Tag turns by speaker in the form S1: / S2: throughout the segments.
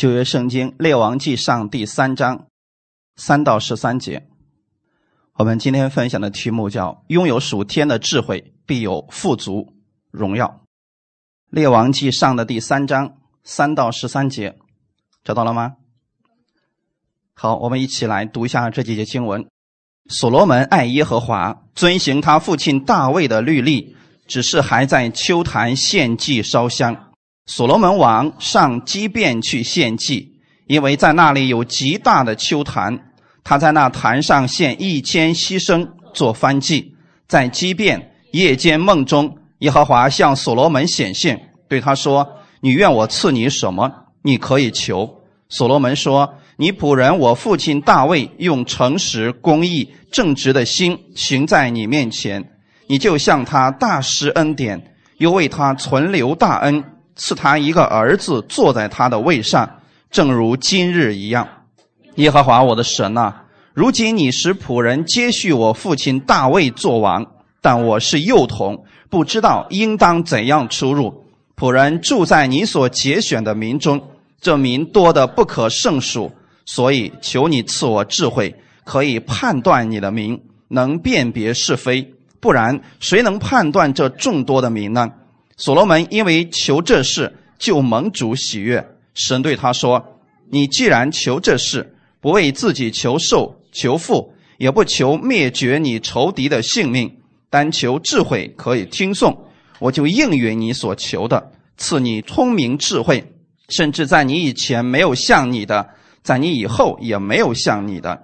S1: 旧约圣经列王记上第三章三到十三节，我们今天分享的题目叫“拥有属天的智慧，必有富足荣耀”。列王记上的第三章三到十三节，找到了吗？好，我们一起来读一下这几节经文。所罗门爱耶和华，遵行他父亲大卫的律例，只是还在秋坛献祭烧香。所罗门王上基遍去献祭，因为在那里有极大的秋坛。他在那坛上献一千牺牲做燔祭。在基遍夜间梦中，耶和华向所罗门显现，对他说：“你愿我赐你什么？你可以求。”所罗门说：“你仆人我父亲大卫用诚实、公义、正直的心行在你面前，你就向他大施恩典，又为他存留大恩。”赐他一个儿子坐在他的位上，正如今日一样。耶和华我的神呐，如今你使仆人接续我父亲大卫做王，但我是幼童，不知道应当怎样出入。仆人住在你所节选的民中，这民多得不可胜数，所以求你赐我智慧，可以判断你的民，能辨别是非。不然，谁能判断这众多的民呢？所罗门因为求这事，就蒙主喜悦。神对他说：“你既然求这事，不为自己求寿、求富，也不求灭绝你仇敌的性命，单求智慧可以听颂，我就应允你所求的，赐你聪明智慧，甚至在你以前没有像你的，在你以后也没有像你的。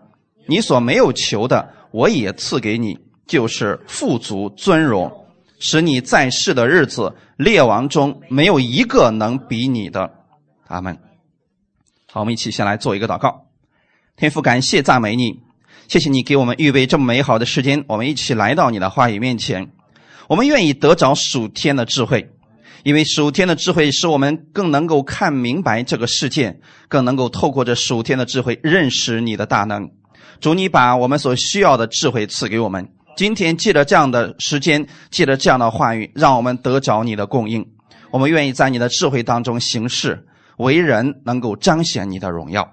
S1: 你所没有求的，我也赐给你，就是富足、尊荣。”使你在世的日子，列王中没有一个能比你的。阿门。好，我们一起先来做一个祷告。天父，感谢赞美你，谢谢你给我们预备这么美好的时间，我们一起来到你的话语面前。我们愿意得着属天的智慧，因为属天的智慧使我们更能够看明白这个世界，更能够透过这属天的智慧认识你的大能。主，你把我们所需要的智慧赐给我们。今天借着这样的时间，借着这样的话语，让我们得着你的供应。我们愿意在你的智慧当中行事，为人能够彰显你的荣耀。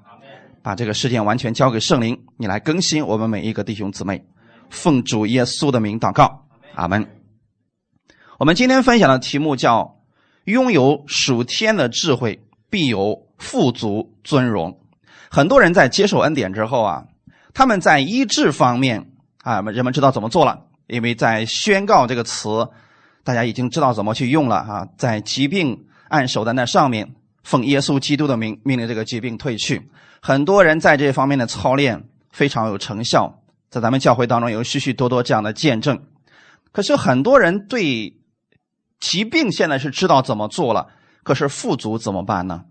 S1: 把这个事件完全交给圣灵，你来更新我们每一个弟兄姊妹。奉主耶稣的名祷告，阿门。我们今天分享的题目叫“拥有属天的智慧，必有富足尊荣”。很多人在接受恩典之后啊，他们在医治方面。啊，人们知道怎么做了，因为在宣告这个词，大家已经知道怎么去用了啊。在疾病按手在那上面，奉耶稣基督的名命令这个疾病退去。很多人在这方面的操练非常有成效，在咱们教会当中有许许多多这样的见证。可是很多人对疾病现在是知道怎么做了，可是富足怎么办呢？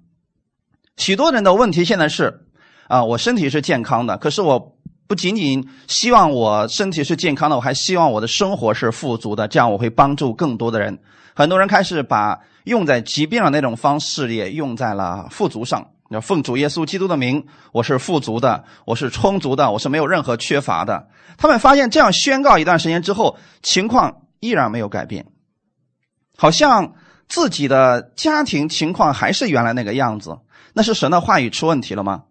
S1: 许多人的问题现在是啊，我身体是健康的，可是我。不仅仅希望我身体是健康的，我还希望我的生活是富足的，这样我会帮助更多的人。很多人开始把用在疾病上那种方式也用在了富足上。要奉主耶稣基督的名，我是富足的，我是充足的，我是没有任何缺乏的。他们发现这样宣告一段时间之后，情况依然没有改变，好像自己的家庭情况还是原来那个样子。那是神的话语出问题了吗？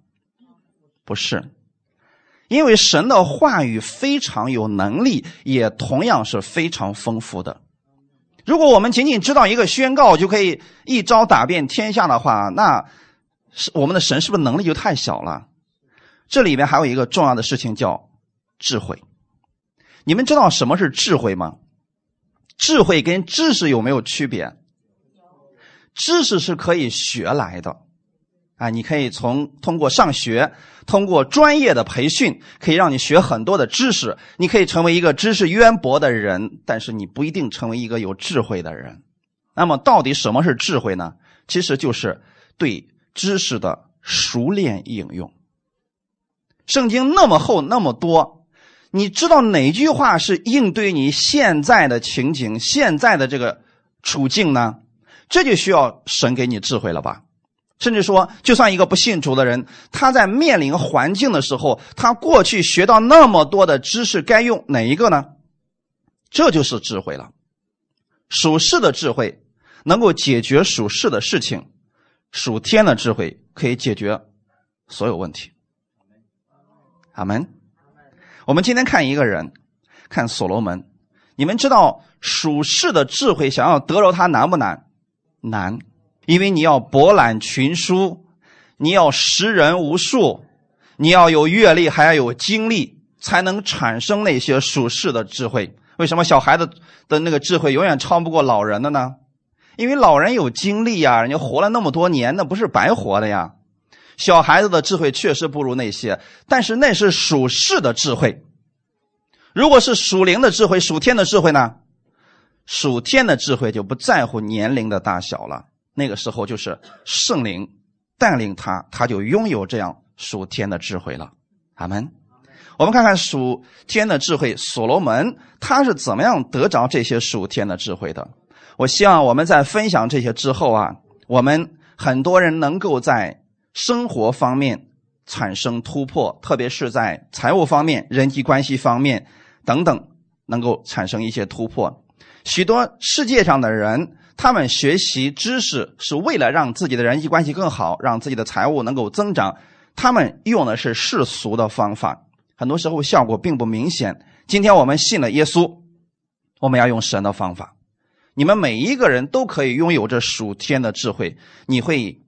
S1: 不是。因为神的话语非常有能力，也同样是非常丰富的。如果我们仅仅知道一个宣告就可以一招打遍天下的话，那是我们的神是不是能力就太小了？这里面还有一个重要的事情叫智慧。你们知道什么是智慧吗？智慧跟知识有没有区别？知识是可以学来的。啊，你可以从通过上学，通过专业的培训，可以让你学很多的知识，你可以成为一个知识渊博的人，但是你不一定成为一个有智慧的人。那么，到底什么是智慧呢？其实就是对知识的熟练应用。圣经那么厚那么多，你知道哪句话是应对你现在的情景、现在的这个处境呢？这就需要神给你智慧了吧？甚至说，就算一个不信主的人，他在面临环境的时候，他过去学到那么多的知识，该用哪一个呢？这就是智慧了。属世的智慧能够解决属世的事情，属天的智慧可以解决所有问题。阿门。我们今天看一个人，看所罗门。你们知道属世的智慧想要得着他难不难？难，因为你要博览群书，你要识人无数，你要有阅历，还要有经历，才能产生那些属世的智慧。为什么小孩子的那个智慧永远超不过老人的呢？因为老人有经历呀，人家活了那么多年，那不是白活的呀。小孩子的智慧确实不如那些，但是那是属世的智慧。如果是属灵的智慧、属天的智慧呢？属天的智慧就不在乎年龄的大小了。那个时候就是圣灵带领他，他就拥有这样属天的智慧了。阿门。我们看看属天的智慧，所罗门他是怎么样得着这些属天的智慧的？我希望我们在分享这些之后啊，我们很多人能够在。生活方面产生突破，特别是在财务方面、人际关系方面等等，能够产生一些突破。许多世界上的人，他们学习知识是为了让自己的人际关系更好，让自己的财务能够增长。他们用的是世俗的方法，很多时候效果并不明显。今天我们信了耶稣，我们要用神的方法。你们每一个人都可以拥有这属天的智慧，你会。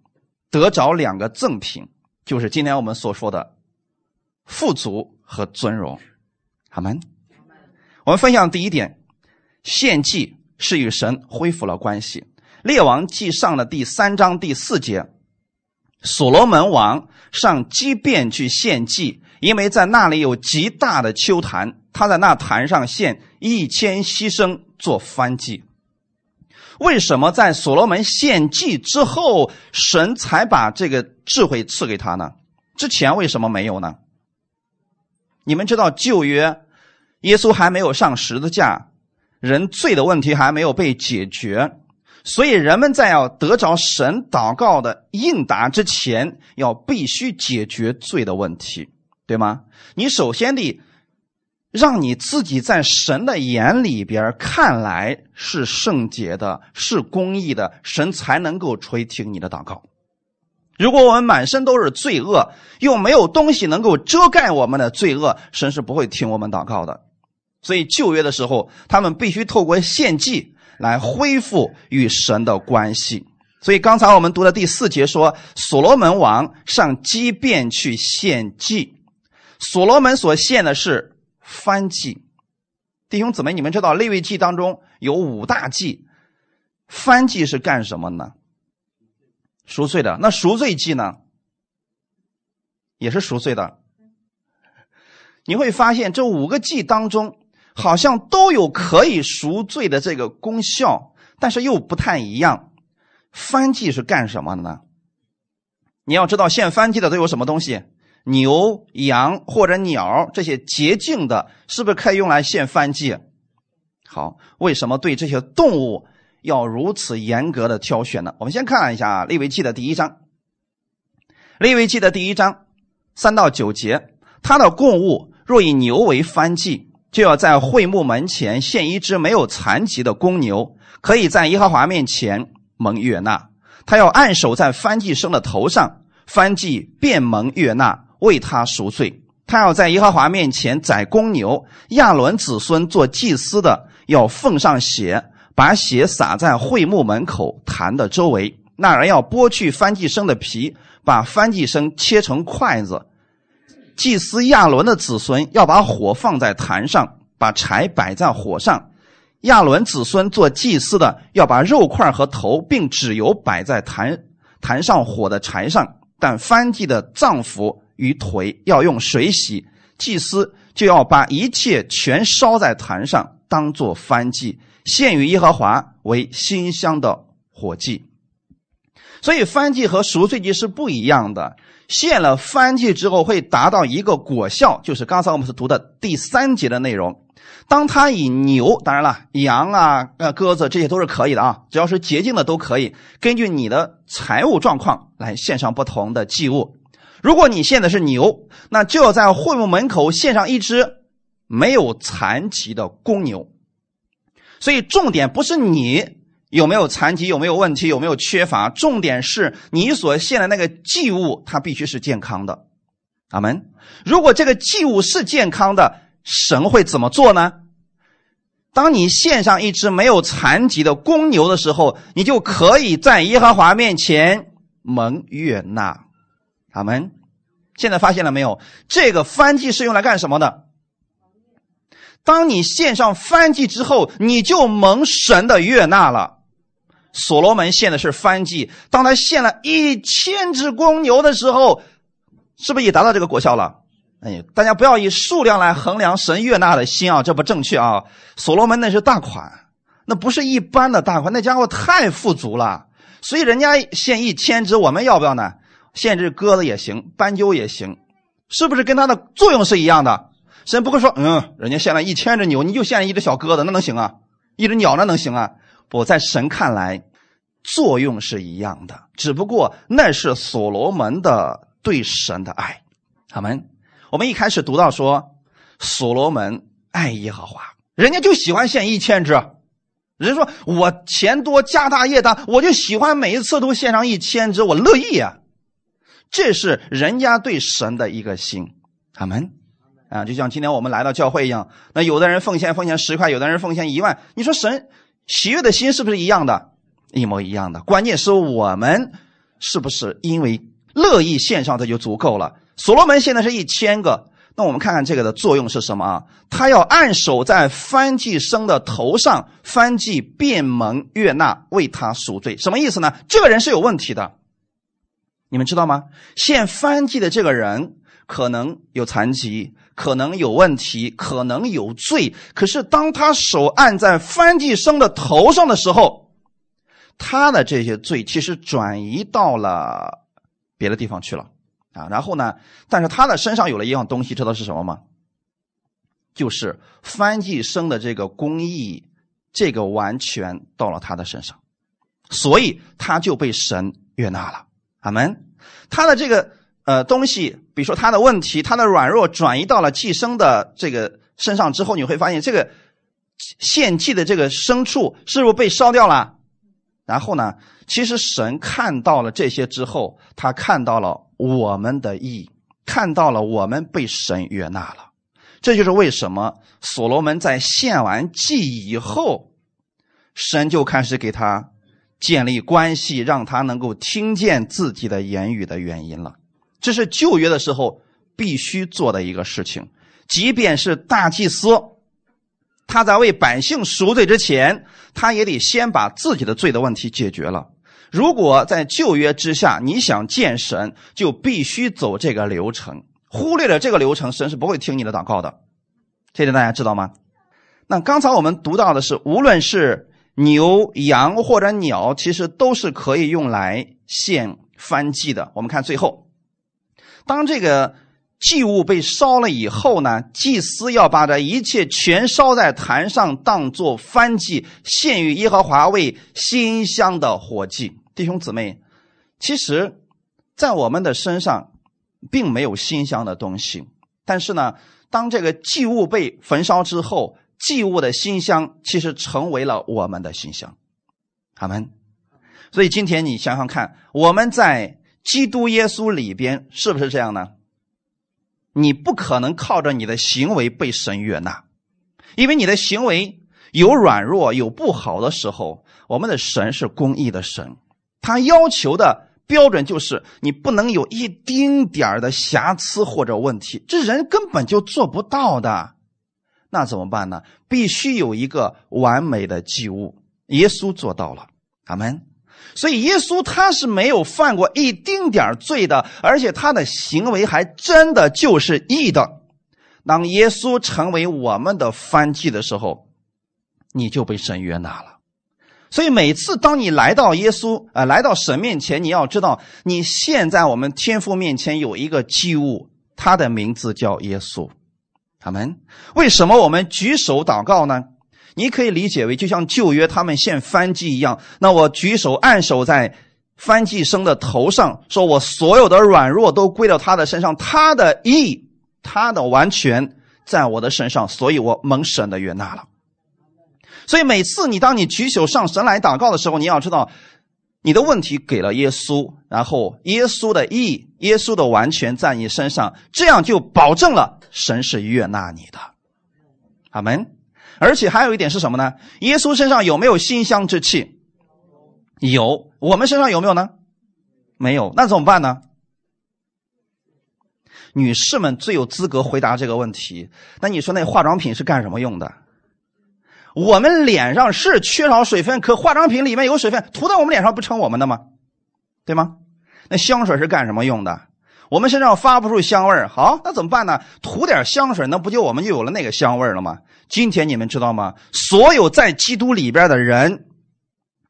S1: 得着两个赠品，就是今天我们所说的富足和尊荣。好门。我们分享第一点，献祭是与神恢复了关系。列王记上的第三章第四节，所罗门王上基遍去献祭，因为在那里有极大的丘坛，他在那坛上献一千牺牲做燔祭。为什么在所罗门献祭之后，神才把这个智慧赐给他呢？之前为什么没有呢？你们知道旧约，耶稣还没有上十字架，人罪的问题还没有被解决，所以人们在要得着神祷告的应答之前，要必须解决罪的问题，对吗？你首先得。让你自己在神的眼里边看来是圣洁的，是公义的，神才能够垂听你的祷告。如果我们满身都是罪恶，又没有东西能够遮盖我们的罪恶，神是不会听我们祷告的。所以旧约的时候，他们必须透过献祭来恢复与神的关系。所以刚才我们读的第四节说，所罗门王上基遍去献祭，所罗门所献的是。翻祭，弟兄姊妹，你们知道立位记当中有五大祭，翻祭是干什么呢？赎罪的。那赎罪祭呢？也是赎罪的。你会发现这五个祭当中，好像都有可以赎罪的这个功效，但是又不太一样。翻祭是干什么的呢？你要知道献翻祭的都有什么东西？牛、羊或者鸟这些洁净的，是不是可以用来献燔祭？好，为什么对这些动物要如此严格的挑选呢？我们先看一下《利未记》的第一章，《利未记》的第一章三到九节，它的供物若以牛为燔祭，就要在会幕门前献一只没有残疾的公牛，可以在耶和华面前蒙悦纳。他要按手在燔祭生的头上，燔祭便蒙悦纳。为他赎罪，他要在耶和华面前宰公牛。亚伦子孙做祭司的要奉上血，把血洒在会幕门口坛的周围。那人要剥去翻祭生的皮，把翻祭生切成筷子。祭司亚伦的子孙要把火放在坛上，把柴摆在火上。亚伦子孙做祭司的要把肉块和头并脂油摆在坛坛上火的柴上，但翻祭的脏腑。与腿要用水洗，祭司就要把一切全烧在坛上，当做燔祭，献于耶和华为馨香的火祭。所以燔祭和赎罪祭是不一样的。献了番祭之后，会达到一个果效，就是刚才我们是读的第三节的内容。当他以牛，当然了，羊啊、呃鸽子这些都是可以的啊，只要是洁净的都可以，根据你的财务状况来献上不同的祭物。如果你献的是牛，那就要在会幕门口献上一只没有残疾的公牛。所以重点不是你有没有残疾，有没有问题，有没有缺乏，重点是你所献的那个祭物，它必须是健康的。阿门。如果这个祭物是健康的，神会怎么做呢？当你献上一只没有残疾的公牛的时候，你就可以在耶和华面前蒙悦纳。阿门。现在发现了没有？这个翻祭是用来干什么的？当你献上翻祭之后，你就蒙神的悦纳了。所罗门献的是翻祭，当他献了一千只公牛的时候，是不是也达到这个果效了？哎，大家不要以数量来衡量神悦纳的心啊，这不正确啊！所罗门那是大款，那不是一般的大款，那家伙太富足了，所以人家献一千只，我们要不要呢？献只鸽子也行，斑鸠也行，是不是跟它的作用是一样的？神不会说，嗯，人家献了一千只牛，你就献了一只小鸽子，那能行啊？一只鸟那能行啊？我在神看来，作用是一样的，只不过那是所罗门的对神的爱。他们，我们一开始读到说，所罗门爱耶和华，人家就喜欢献一千只。人说我钱多家大业大，我就喜欢每一次都献上一千只，我乐意啊。这是人家对神的一个心。他们啊，就像今天我们来到教会一样，那有的人奉献奉献十块，有的人奉献一万，你说神。喜悦的心是不是一样的？一模一样的。关键是我们是不是因为乐意献上，这就足够了。所罗门现在是一千个，那我们看看这个的作用是什么啊？他要按手在翻祭生的头上，翻祭变蒙悦纳，为他赎罪。什么意思呢？这个人是有问题的，你们知道吗？献翻祭的这个人可能有残疾。可能有问题，可能有罪。可是当他手按在翻祭生的头上的时候，他的这些罪其实转移到了别的地方去了啊。然后呢，但是他的身上有了一样东西，知道是什么吗？就是翻祭生的这个公义，这个完全到了他的身上，所以他就被神悦纳了。阿门。他的这个。呃，东西，比如说他的问题，他的软弱转移到了寄生的这个身上之后，你会发现这个献祭的这个牲畜是不是被烧掉了？然后呢，其实神看到了这些之后，他看到了我们的意，看到了我们被神悦纳了。这就是为什么所罗门在献完祭以后，神就开始给他建立关系，让他能够听见自己的言语的原因了。这是旧约的时候必须做的一个事情，即便是大祭司，他在为百姓赎罪之前，他也得先把自己的罪的问题解决了。如果在旧约之下，你想见神，就必须走这个流程，忽略了这个流程，神是不会听你的祷告的。这点大家知道吗？那刚才我们读到的是，无论是牛、羊或者鸟，其实都是可以用来献翻祭的。我们看最后。当这个祭物被烧了以后呢，祭司要把这一切全烧在坛上，当做燔祭，献于耶和华为馨香的火祭。弟兄姊妹，其实，在我们的身上，并没有馨香的东西。但是呢，当这个祭物被焚烧之后，祭物的馨香其实成为了我们的馨香。阿门。所以今天你想想看，我们在。基督耶稣里边是不是这样呢？你不可能靠着你的行为被神悦纳，因为你的行为有软弱、有不好的时候。我们的神是公义的神，他要求的标准就是你不能有一丁点的瑕疵或者问题，这人根本就做不到的。那怎么办呢？必须有一个完美的祭物，耶稣做到了。阿门。所以耶稣他是没有犯过一丁点罪的，而且他的行为还真的就是义的。当耶稣成为我们的翻祭的时候，你就被神悦纳了。所以每次当你来到耶稣啊，来到神面前，你要知道，你现在我们天父面前有一个祭物，他的名字叫耶稣。他们为什么我们举手祷告呢？你可以理解为，就像旧约他们献翻祭一样，那我举手按手在翻祭生的头上，说我所有的软弱都归到他的身上，他的义，他的完全在我的身上，所以我蒙神的悦纳了。所以每次你当你举手上神来祷告的时候，你要知道，你的问题给了耶稣，然后耶稣的义、耶稣的完全在你身上，这样就保证了神是悦纳你的。阿门。而且还有一点是什么呢？耶稣身上有没有馨香之气？有。我们身上有没有呢？没有。那怎么办呢？女士们最有资格回答这个问题。那你说那化妆品是干什么用的？我们脸上是缺少水分，可化妆品里面有水分，涂在我们脸上不成我们的吗？对吗？那香水是干什么用的？我们身上发不出香味，好，那怎么办呢？涂点香水，那不就我们就有了那个香味了吗？今天你们知道吗？所有在基督里边的人，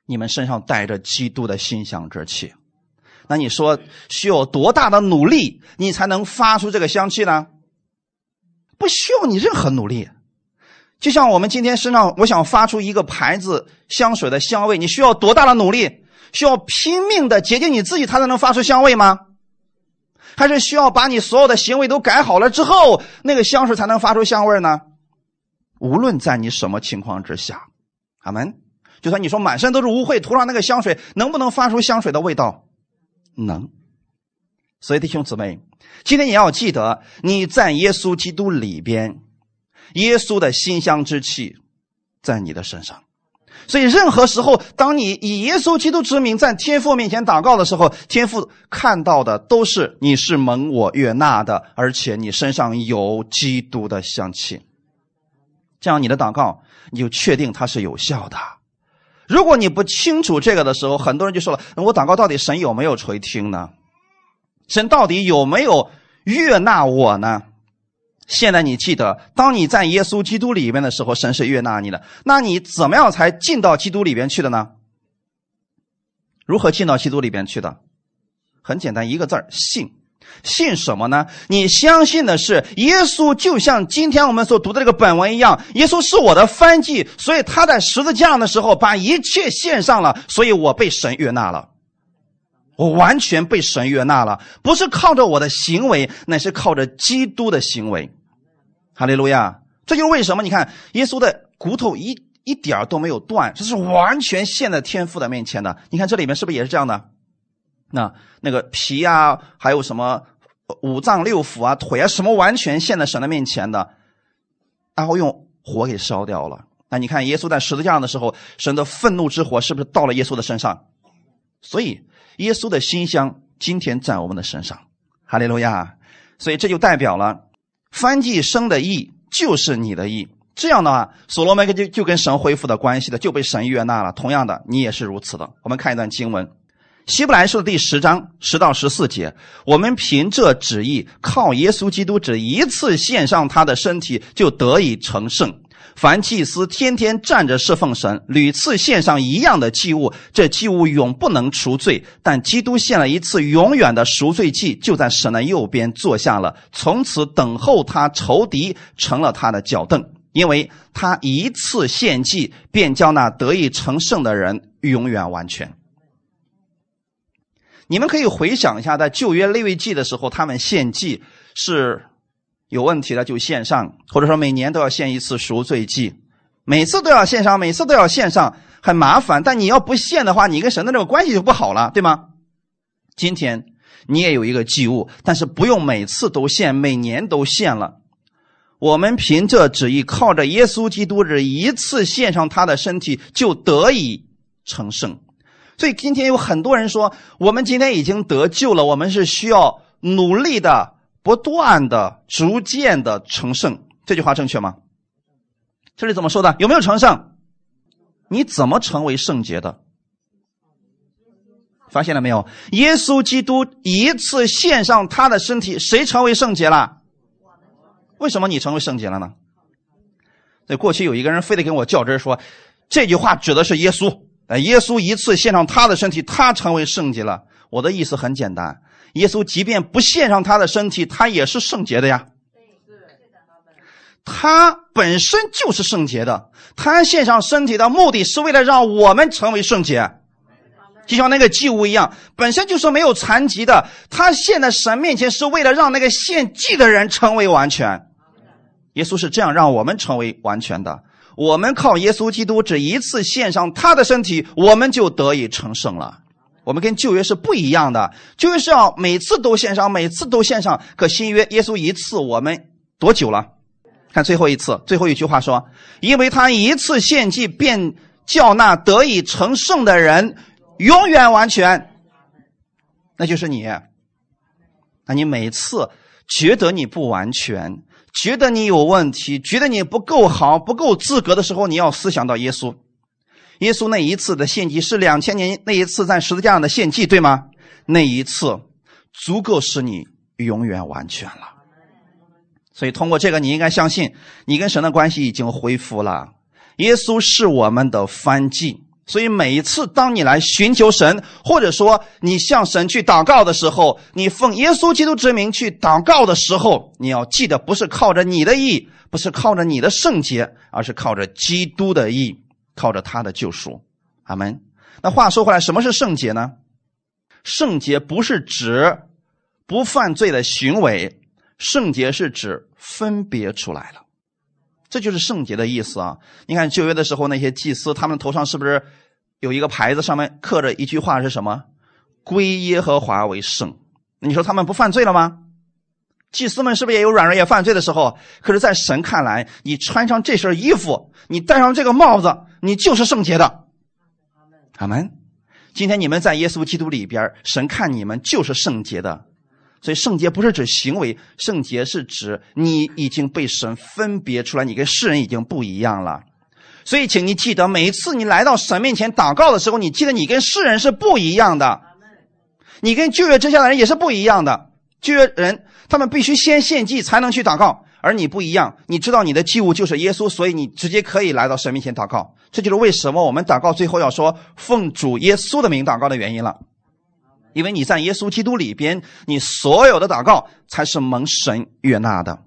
S1: 你们身上带着基督的馨香之气。那你说需要多大的努力，你才能发出这个香气呢？不需要你任何努力。就像我们今天身上，我想发出一个牌子香水的香味，你需要多大的努力？需要拼命的洁净你自己，它才能发出香味吗？还是需要把你所有的行为都改好了之后，那个香水才能发出香味呢？无论在你什么情况之下，阿门。就算你说满身都是污秽，涂上那个香水，能不能发出香水的味道？能。所以弟兄姊妹，今天你要记得，你在耶稣基督里边，耶稣的馨香之气在你的身上。所以，任何时候，当你以耶稣基督之名在天父面前祷告的时候，天父看到的都是你是蒙我悦纳的，而且你身上有基督的香气。这样，你的祷告你就确定它是有效的。如果你不清楚这个的时候，很多人就说了：“我祷告到底神有没有垂听呢？神到底有没有悦纳我呢？”现在你记得，当你在耶稣基督里面的时候，神是悦纳你的。那你怎么样才进到基督里边去的呢？如何进到基督里边去的？很简单，一个字儿：信。信什么呢？你相信的是耶稣，就像今天我们所读的这个本文一样，耶稣是我的翻祭，所以他在十字架上的时候把一切献上了，所以我被神悦纳了。我完全被神悦纳了，不是靠着我的行为，乃是靠着基督的行为。哈利路亚！这就是为什么你看耶稣的骨头一一点都没有断，这是完全献在天父的面前的。你看这里面是不是也是这样的？那那个皮啊，还有什么五脏六腑啊、腿啊，什么完全献在神的面前的，然后用火给烧掉了。那你看耶稣在十字架上的时候，神的愤怒之火是不是到了耶稣的身上？所以。耶稣的馨香今天在我们的身上，哈利路亚！所以这就代表了翻祭生的义就是你的义。这样的话，所罗门就就跟神恢复的关系的，就被神悦纳了。同样的，你也是如此的。我们看一段经文，《希伯来书》第十章十到十四节：我们凭这旨意，靠耶稣基督只一次献上他的身体，就得以成圣。凡祭司天天站着侍奉神，屡次献上一样的祭物，这祭物永不能赎罪。但基督献了一次永远的赎罪祭，就在神的右边坐下了，从此等候他仇敌成了他的脚凳，因为他一次献祭，便叫那得以成圣的人永远完全。你们可以回想一下，在旧约立位记的时候，他们献祭是。有问题的就献上，或者说每年都要献一次赎罪祭，每次都要献上，每次都要献上，很麻烦。但你要不献的话，你跟神的这个关系就不好了，对吗？今天你也有一个祭物，但是不用每次都献，每年都献了。我们凭这旨意，靠着耶稣基督这一次献上他的身体，就得以成圣。所以今天有很多人说，我们今天已经得救了，我们是需要努力的。不断的、逐渐的成圣，这句话正确吗？这里怎么说的？有没有成圣？你怎么成为圣洁的？发现了没有？耶稣基督一次献上他的身体，谁成为圣洁了？为什么你成为圣洁了呢？在过去有一个人非得跟我较真说，这句话指的是耶稣。哎，耶稣一次献上他的身体，他成为圣洁了。我的意思很简单。耶稣即便不献上他的身体，他也是圣洁的呀。他本身就是圣洁的。他献上身体的目的是为了让我们成为圣洁，就像那个祭物一样，本身就是没有残疾的。他献在神面前是为了让那个献祭的人成为完全。耶稣是这样让我们成为完全的。我们靠耶稣基督只一次献上他的身体，我们就得以成圣了。我们跟旧约是不一样的，旧约是要每次都献上，每次都献上。可新约耶稣一次，我们多久了？看最后一次，最后一句话说：“因为他一次献祭，便叫那得以成圣的人永远完全。”那就是你。那你每次觉得你不完全，觉得你有问题，觉得你不够好、不够资格的时候，你要思想到耶稣。耶稣那一次的献祭是两千年那一次在十字架上的献祭，对吗？那一次足够使你永远完全了。所以通过这个，你应该相信，你跟神的关系已经恢复了。耶稣是我们的翻祭，所以每一次当你来寻求神，或者说你向神去祷告的时候，你奉耶稣基督之名去祷告的时候，你要记得，不是靠着你的意，不是靠着你的圣洁，而是靠着基督的意。靠着他的救赎，阿门。那话说回来，什么是圣洁呢？圣洁不是指不犯罪的行为，圣洁是指分别出来了，这就是圣洁的意思啊。你看旧约的时候，那些祭司，他们头上是不是有一个牌子，上面刻着一句话是什么？归耶和华为圣。你说他们不犯罪了吗？祭司们是不是也有软弱也犯罪的时候？可是，在神看来，你穿上这身衣服，你戴上这个帽子，你就是圣洁的。阿门。今天你们在耶稣基督里边，神看你们就是圣洁的。所以，圣洁不是指行为，圣洁是指你已经被神分别出来，你跟世人已经不一样了。所以，请你记得，每一次你来到神面前祷告的时候，你记得你跟世人是不一样的，你跟旧约之下的人也是不一样的。旧约人。他们必须先献祭才能去祷告，而你不一样，你知道你的祭物就是耶稣，所以你直接可以来到神面前祷告。这就是为什么我们祷告最后要说奉主耶稣的名祷告的原因了，因为你在耶稣基督里边，你所有的祷告才是蒙神悦纳的。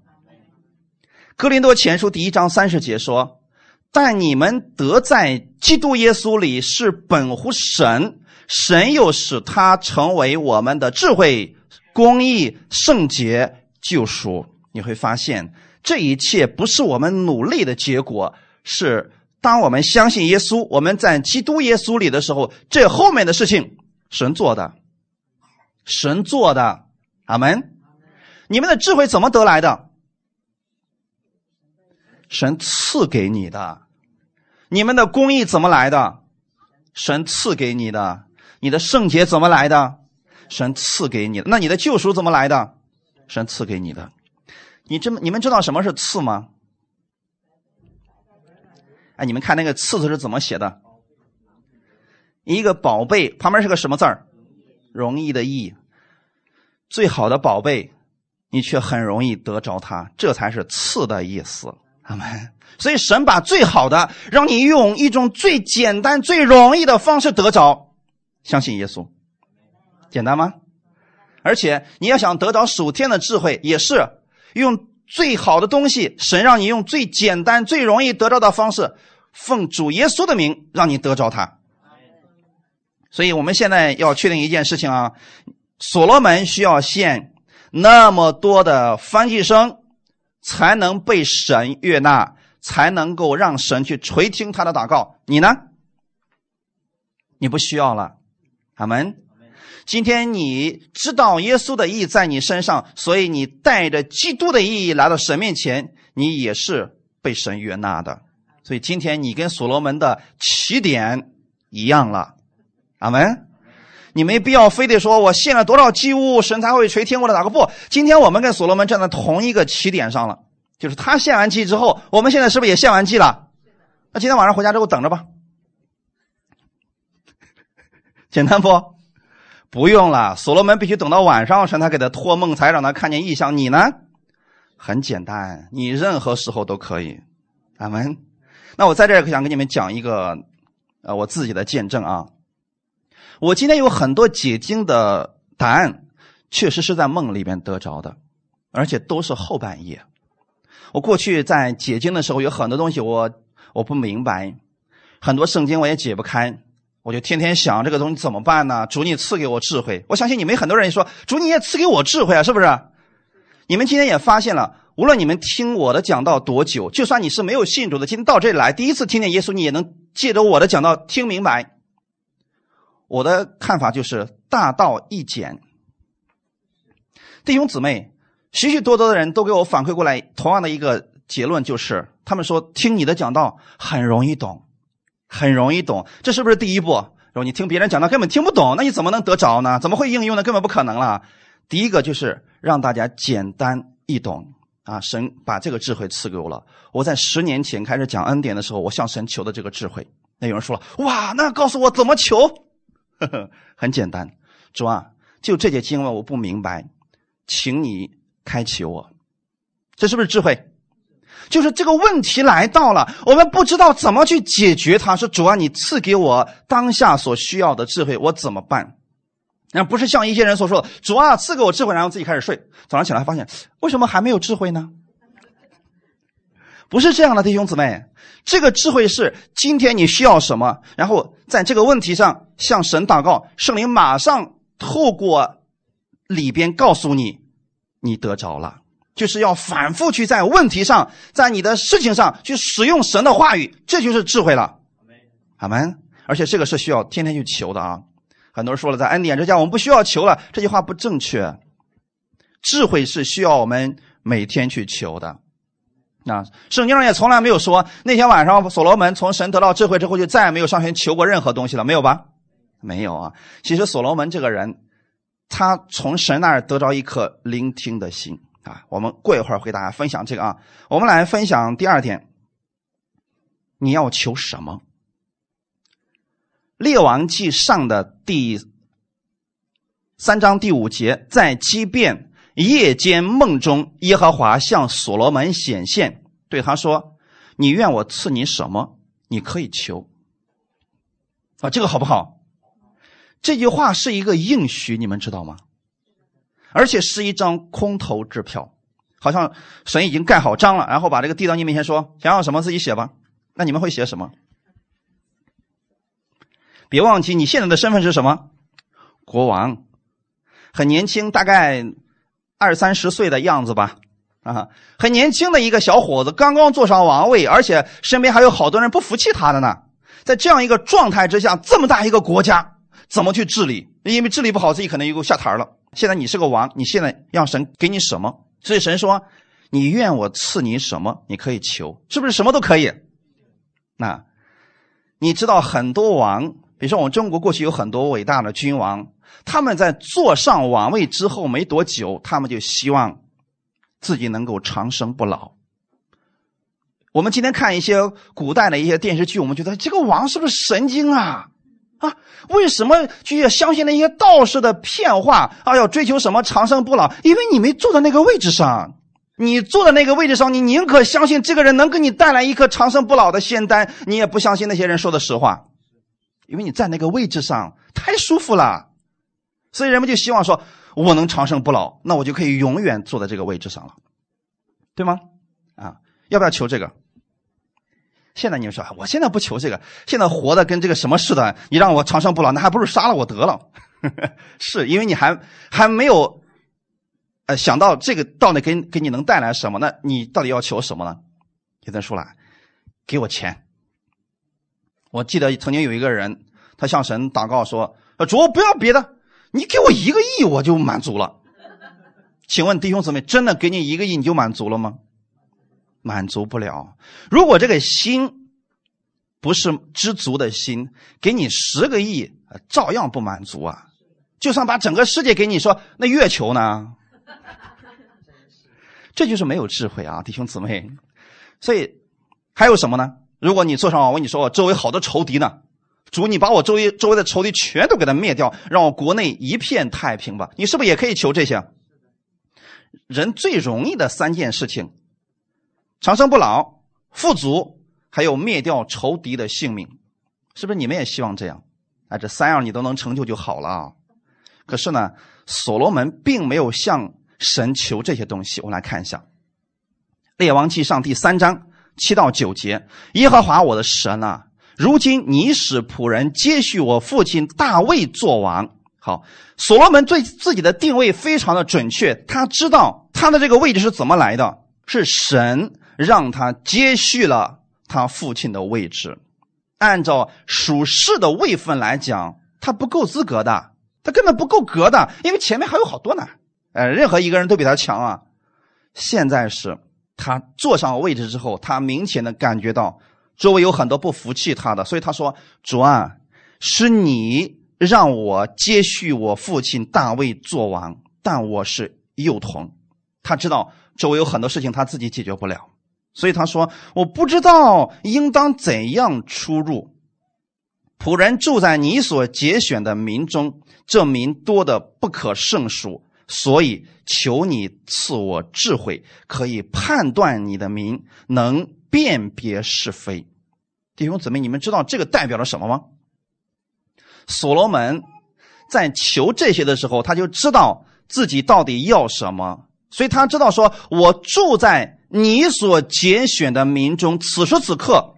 S1: 哥林多前书第一章三十节说：“但你们得在基督耶稣里是本乎神，神又使他成为我们的智慧。”公义、圣洁、救赎，你会发现这一切不是我们努力的结果，是当我们相信耶稣，我们在基督耶稣里的时候，这后面的事情神做的，神做的，阿门。你们的智慧怎么得来的？神赐给你的。你们的公义怎么来的？神赐给你的。你的圣洁怎么来的？神赐给你的，那你的救赎怎么来的？神赐给你的。你这么你们知道什么是赐吗？哎，你们看那个“赐”字是怎么写的？一个宝贝旁边是个什么字儿？容易的“易”。最好的宝贝，你却很容易得着它，这才是“赐”的意思。阿门。所以神把最好的，让你用一种最简单、最容易的方式得着。相信耶稣。简单吗？而且你要想得到属天的智慧，也是用最好的东西。神让你用最简单、最容易得到的方式，奉主耶稣的名让你得着它。所以我们现在要确定一件事情啊：所罗门需要献那么多的翻祭声，才能被神悦纳，才能够让神去垂听他的祷告。你呢？你不需要了。阿门。今天你知道耶稣的意义在你身上，所以你带着基督的意义来到神面前，你也是被神悦纳的。所以今天你跟所罗门的起点一样了，阿门。你没必要非得说我献了多少祭物，神才会垂听我的祷告。不，今天我们跟所罗门站在同一个起点上了，就是他献完祭之后，我们现在是不是也献完祭了？那今天晚上回家之后等着吧，简单不？不用了，所罗门必须等到晚上，神才给他托梦，才让他看见异象。你呢？很简单，你任何时候都可以。阿门。那我在这儿想跟你们讲一个，呃，我自己的见证啊。我今天有很多解经的答案，确实是在梦里边得着的，而且都是后半夜。我过去在解经的时候，有很多东西我我不明白，很多圣经我也解不开。我就天天想这个东西怎么办呢？主，你赐给我智慧。我相信你们很多人说，主，你也赐给我智慧啊，是不是？你们今天也发现了，无论你们听我的讲道多久，就算你是没有信主的，今天到这里来第一次听见耶稣，你也能借着我的讲道听明白。我的看法就是大道易简。弟兄姊妹，许许多多的人都给我反馈过来同样的一个结论，就是他们说听你的讲道很容易懂，很容易懂。这是不是第一步？说你听别人讲道根本听不懂，那你怎么能得着呢？怎么会应用呢？根本不可能了。第一个就是让大家简单易懂。啊！神把这个智慧赐给我了。我在十年前开始讲恩典的时候，我向神求的这个智慧。那有人说了：“哇，那告诉我怎么求？”呵呵，很简单，主啊，就这节经文我不明白，请你开启我。这是不是智慧？就是这个问题来到了，我们不知道怎么去解决它。说主啊，你赐给我当下所需要的智慧，我怎么办？那不是像一些人所说的，主啊赐给我智慧，然后自己开始睡，早上起来发现为什么还没有智慧呢？不是这样的，弟兄姊妹，这个智慧是今天你需要什么，然后在这个问题上向神祷告，圣灵马上透过里边告诉你，你得着了，就是要反复去在问题上，在你的事情上去使用神的话语，这就是智慧了。阿门。而且这个是需要天天去求的啊。很多人说了，在恩典之下，我们不需要求了。这句话不正确。智慧是需要我们每天去求的。那圣经上也从来没有说，那天晚上所罗门从神得到智慧之后，就再也没有上前求过任何东西了，没有吧？没有啊。其实所罗门这个人，他从神那儿得着一颗聆听的心啊。我们过一会儿会大家分享这个啊。我们来分享第二点，你要求什么？列王记上的第三章第五节，在激变夜间梦中，耶和华向所罗门显现，对他说：“你愿我赐你什么？你可以求。”啊，这个好不好？这句话是一个应许，你们知道吗？而且是一张空头支票，好像神已经盖好章了，然后把这个递到你面前，说：“想要什么自己写吧。”那你们会写什么？别忘记你现在的身份是什么？国王，很年轻，大概二三十岁的样子吧，啊，很年轻的一个小伙子，刚刚坐上王位，而且身边还有好多人不服气他的呢。在这样一个状态之下，这么大一个国家怎么去治理？因为治理不好，自己可能又下台了。现在你是个王，你现在让神给你什么？所以神说：“你愿我赐你什么？你可以求，是不是什么都可以？”那你知道很多王。比如说，我们中国过去有很多伟大的君王，他们在坐上王位之后没多久，他们就希望自己能够长生不老。我们今天看一些古代的一些电视剧，我们觉得这个王是不是神经啊？啊，为什么去相信那些道士的骗话啊？要追求什么长生不老？因为你没坐在那个位置上，你坐在那个位置上，你宁可相信这个人能给你带来一颗长生不老的仙丹，你也不相信那些人说的实话。因为你在那个位置上太舒服了，所以人们就希望说，我能长生不老，那我就可以永远坐在这个位置上了，对吗？啊，要不要求这个？现在你们说，我现在不求这个，现在活的跟这个什么似的，你让我长生不老，那还不如杀了我得了。是因为你还还没有，呃，想到这个到底给给你能带来什么？那你到底要求什么呢？有人说了，给我钱。我记得曾经有一个人，他向神祷告说：“主，不要别的，你给我一个亿，我就满足了。”请问弟兄姊妹，真的给你一个亿你就满足了吗？满足不了。如果这个心不是知足的心，给你十个亿，照样不满足啊！就算把整个世界给你，说那月球呢？这就是没有智慧啊，弟兄姊妹。所以还有什么呢？如果你坐上我跟，你说我周围好多仇敌呢，主，你把我周围周围的仇敌全都给他灭掉，让我国内一片太平吧。你是不是也可以求这些？人最容易的三件事情：长生不老、富足，还有灭掉仇敌的性命。是不是你们也希望这样？啊，这三样你都能成就就好了啊。可是呢，所罗门并没有向神求这些东西。我们来看一下《列王记上》第三章。七到九节，耶和华我的神啊，如今你使仆人接续我父亲大卫做王。好，所罗门对自己的定位非常的准确，他知道他的这个位置是怎么来的，是神让他接续了他父亲的位置。按照属世的位分来讲，他不够资格的，他根本不够格的，因为前面还有好多呢。哎，任何一个人都比他强啊。现在是他坐上位置之后，他明显的感觉到周围有很多不服气他的，所以他说：“主啊，是你让我接续我父亲大卫做王，但我是幼童。”他知道周围有很多事情他自己解决不了。所以他说：“我不知道应当怎样出入。仆人住在你所节选的民中，这民多的不可胜数，所以求你赐我智慧，可以判断你的民，能辨别是非。”弟兄姊妹，你们知道这个代表了什么吗？所罗门在求这些的时候，他就知道自己到底要什么，所以他知道说：“我住在。”你所拣选的民中，此时此刻，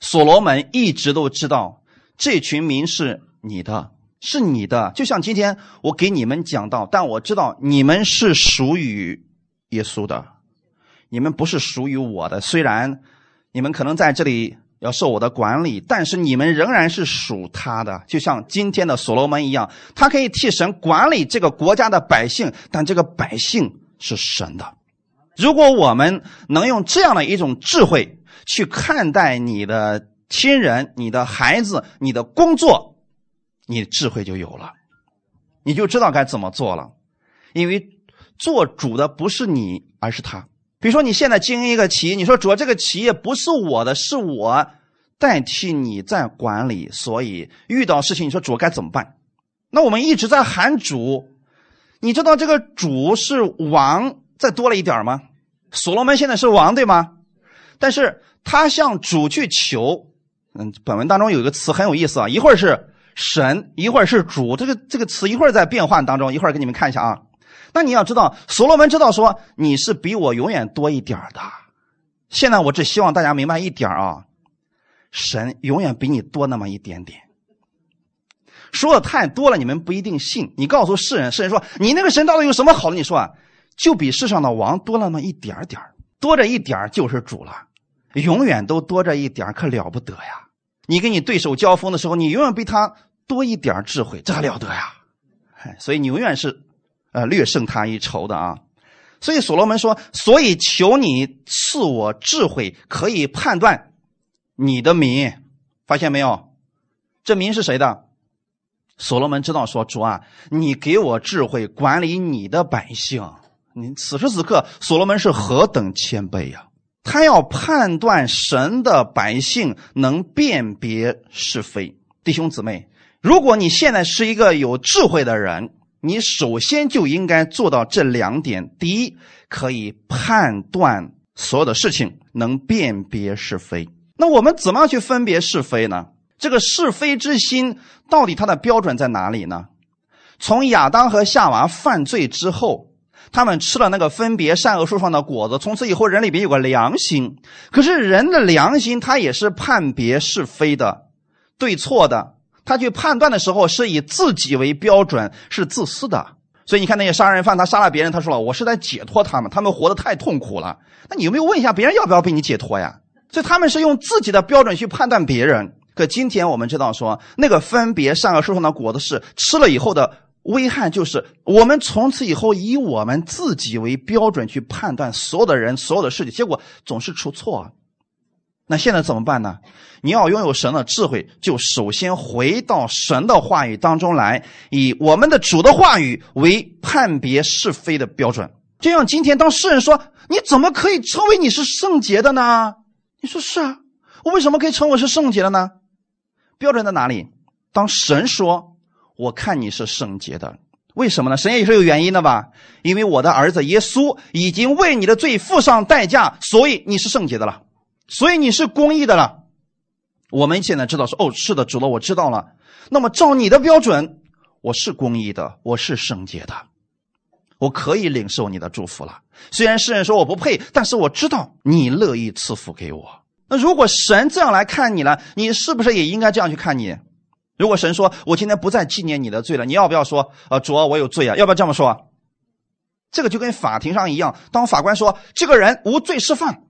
S1: 所罗门一直都知道这群民是你的，是你的。就像今天我给你们讲到，但我知道你们是属于耶稣的，你们不是属于我的。虽然你们可能在这里要受我的管理，但是你们仍然是属他的。就像今天的所罗门一样，他可以替神管理这个国家的百姓，但这个百姓是神的。如果我们能用这样的一种智慧去看待你的亲人、你的孩子、你的工作，你智慧就有了，你就知道该怎么做了。因为做主的不是你，而是他。比如说，你现在经营一个企业，你说主要，这个企业不是我的，是我代替你在管理，所以遇到事情，你说主该怎么办？那我们一直在喊主，你知道这个主是王。再多了一点吗？所罗门现在是王，对吗？但是他向主去求，嗯，本文当中有一个词很有意思啊，一会儿是神，一会儿是主，这个这个词一会儿在变换当中，一会儿给你们看一下啊。那你要知道，所罗门知道说你是比我永远多一点的。现在我只希望大家明白一点啊，神永远比你多那么一点点。说的太多了，你们不一定信。你告诉世人，世人说你那个神到底有什么好的？你说啊。就比世上的王多了那么一点点多这一点就是主了，永远都多这一点可了不得呀！你跟你对手交锋的时候，你永远比他多一点智慧，这还了得呀！哎，所以你永远是，呃，略胜他一筹的啊！所以所罗门说：“所以求你赐我智慧，可以判断你的民。”发现没有？这民是谁的？所罗门知道说：“主啊，你给我智慧，管理你的百姓。”你此时此刻，所罗门是何等谦卑呀！他要判断神的百姓能辨别是非。弟兄姊妹，如果你现在是一个有智慧的人，你首先就应该做到这两点：第一，可以判断所有的事情，能辨别是非。那我们怎么样去分别是非呢？这个是非之心到底它的标准在哪里呢？从亚当和夏娃犯罪之后。他们吃了那个分别善恶树上的果子，从此以后人里边有个良心。可是人的良心，他也是判别是非的、对错的。他去判断的时候，是以自己为标准，是自私的。所以你看那些杀人犯，他杀了别人，他说了：“我是在解脱他们，他们活得太痛苦了。”那你有没有问一下别人要不要被你解脱呀？所以他们是用自己的标准去判断别人。可今天我们知道说，那个分别善恶树上的果子是吃了以后的。危害就是，我们从此以后以我们自己为标准去判断所有的人、所有的事情，结果总是出错。那现在怎么办呢？你要拥有神的智慧，就首先回到神的话语当中来，以我们的主的话语为判别是非的标准。就像今天，当世人说你怎么可以称为你是圣洁的呢？你说是啊，我为什么可以称我是圣洁的呢？标准在哪里？当神说。我看你是圣洁的，为什么呢？神也是有原因的吧？因为我的儿子耶稣已经为你的罪付上代价，所以你是圣洁的了，所以你是公义的了。我们现在知道说，哦，是的，主了，我知道了。那么照你的标准，我是公义的，我是圣洁的，我可以领受你的祝福了。虽然世人说我不配，但是我知道你乐意赐福给我。那如果神这样来看你了，你是不是也应该这样去看你？如果神说：“我今天不再纪念你的罪了。”你要不要说：“呃，主啊，我有罪啊？”要不要这么说？这个就跟法庭上一样，当法官说这个人无罪释放，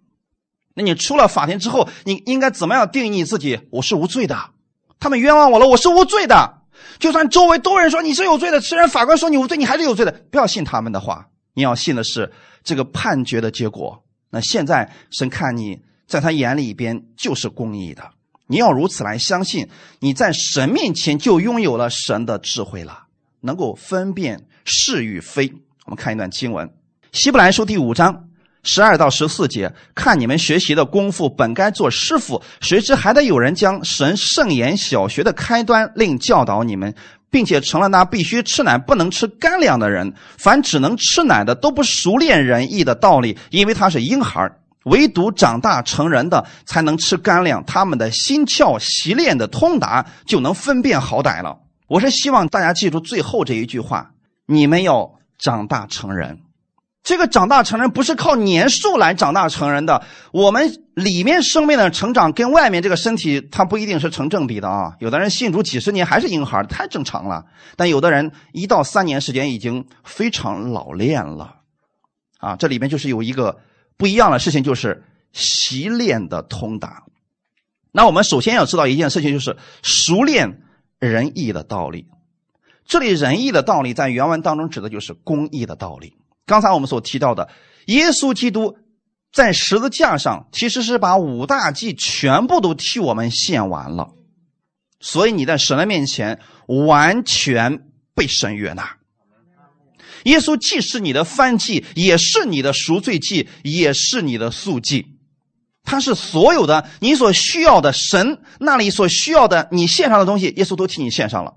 S1: 那你出了法庭之后，你应该怎么样定义你自己？我是无罪的，他们冤枉我了，我是无罪的。就算周围多人说你是有罪的，虽然法官说你无罪，你还是有罪的。不要信他们的话，你要信的是这个判决的结果。那现在神看你在他眼里边就是公义的，你要如此来相信，你在神面前就拥有了神的智慧了，能够分辨是与非。我们看一段经文，《希伯来书》第五章十二到十四节：看你们学习的功夫，本该做师傅，谁知还得有人将神圣言小学的开端另教导你们，并且成了那必须吃奶不能吃干粮的人。凡只能吃奶的，都不熟练仁义的道理，因为他是婴孩唯独长大成人的，才能吃干粮。他们的心窍习练的通达，就能分辨好歹了。我是希望大家记住最后这一句话：你们要。长大成人，这个长大成人不是靠年数来长大成人的。我们里面生命的成长跟外面这个身体，它不一定是成正比的啊。有的人信主几十年还是婴孩，太正常了。但有的人一到三年时间已经非常老练了，啊，这里面就是有一个不一样的事情，就是习练的通达。那我们首先要知道一件事情，就是熟练仁义的道理。这里仁义的道理在原文当中指的就是公义的道理。刚才我们所提到的，耶稣基督在十字架上其实是把五大祭全部都替我们献完了，所以你在神的面前完全被神悦纳。耶稣既是你的翻祭，也是你的赎罪祭，也是你的素祭，他是所有的你所需要的神那里所需要的你献上的东西，耶稣都替你献上了。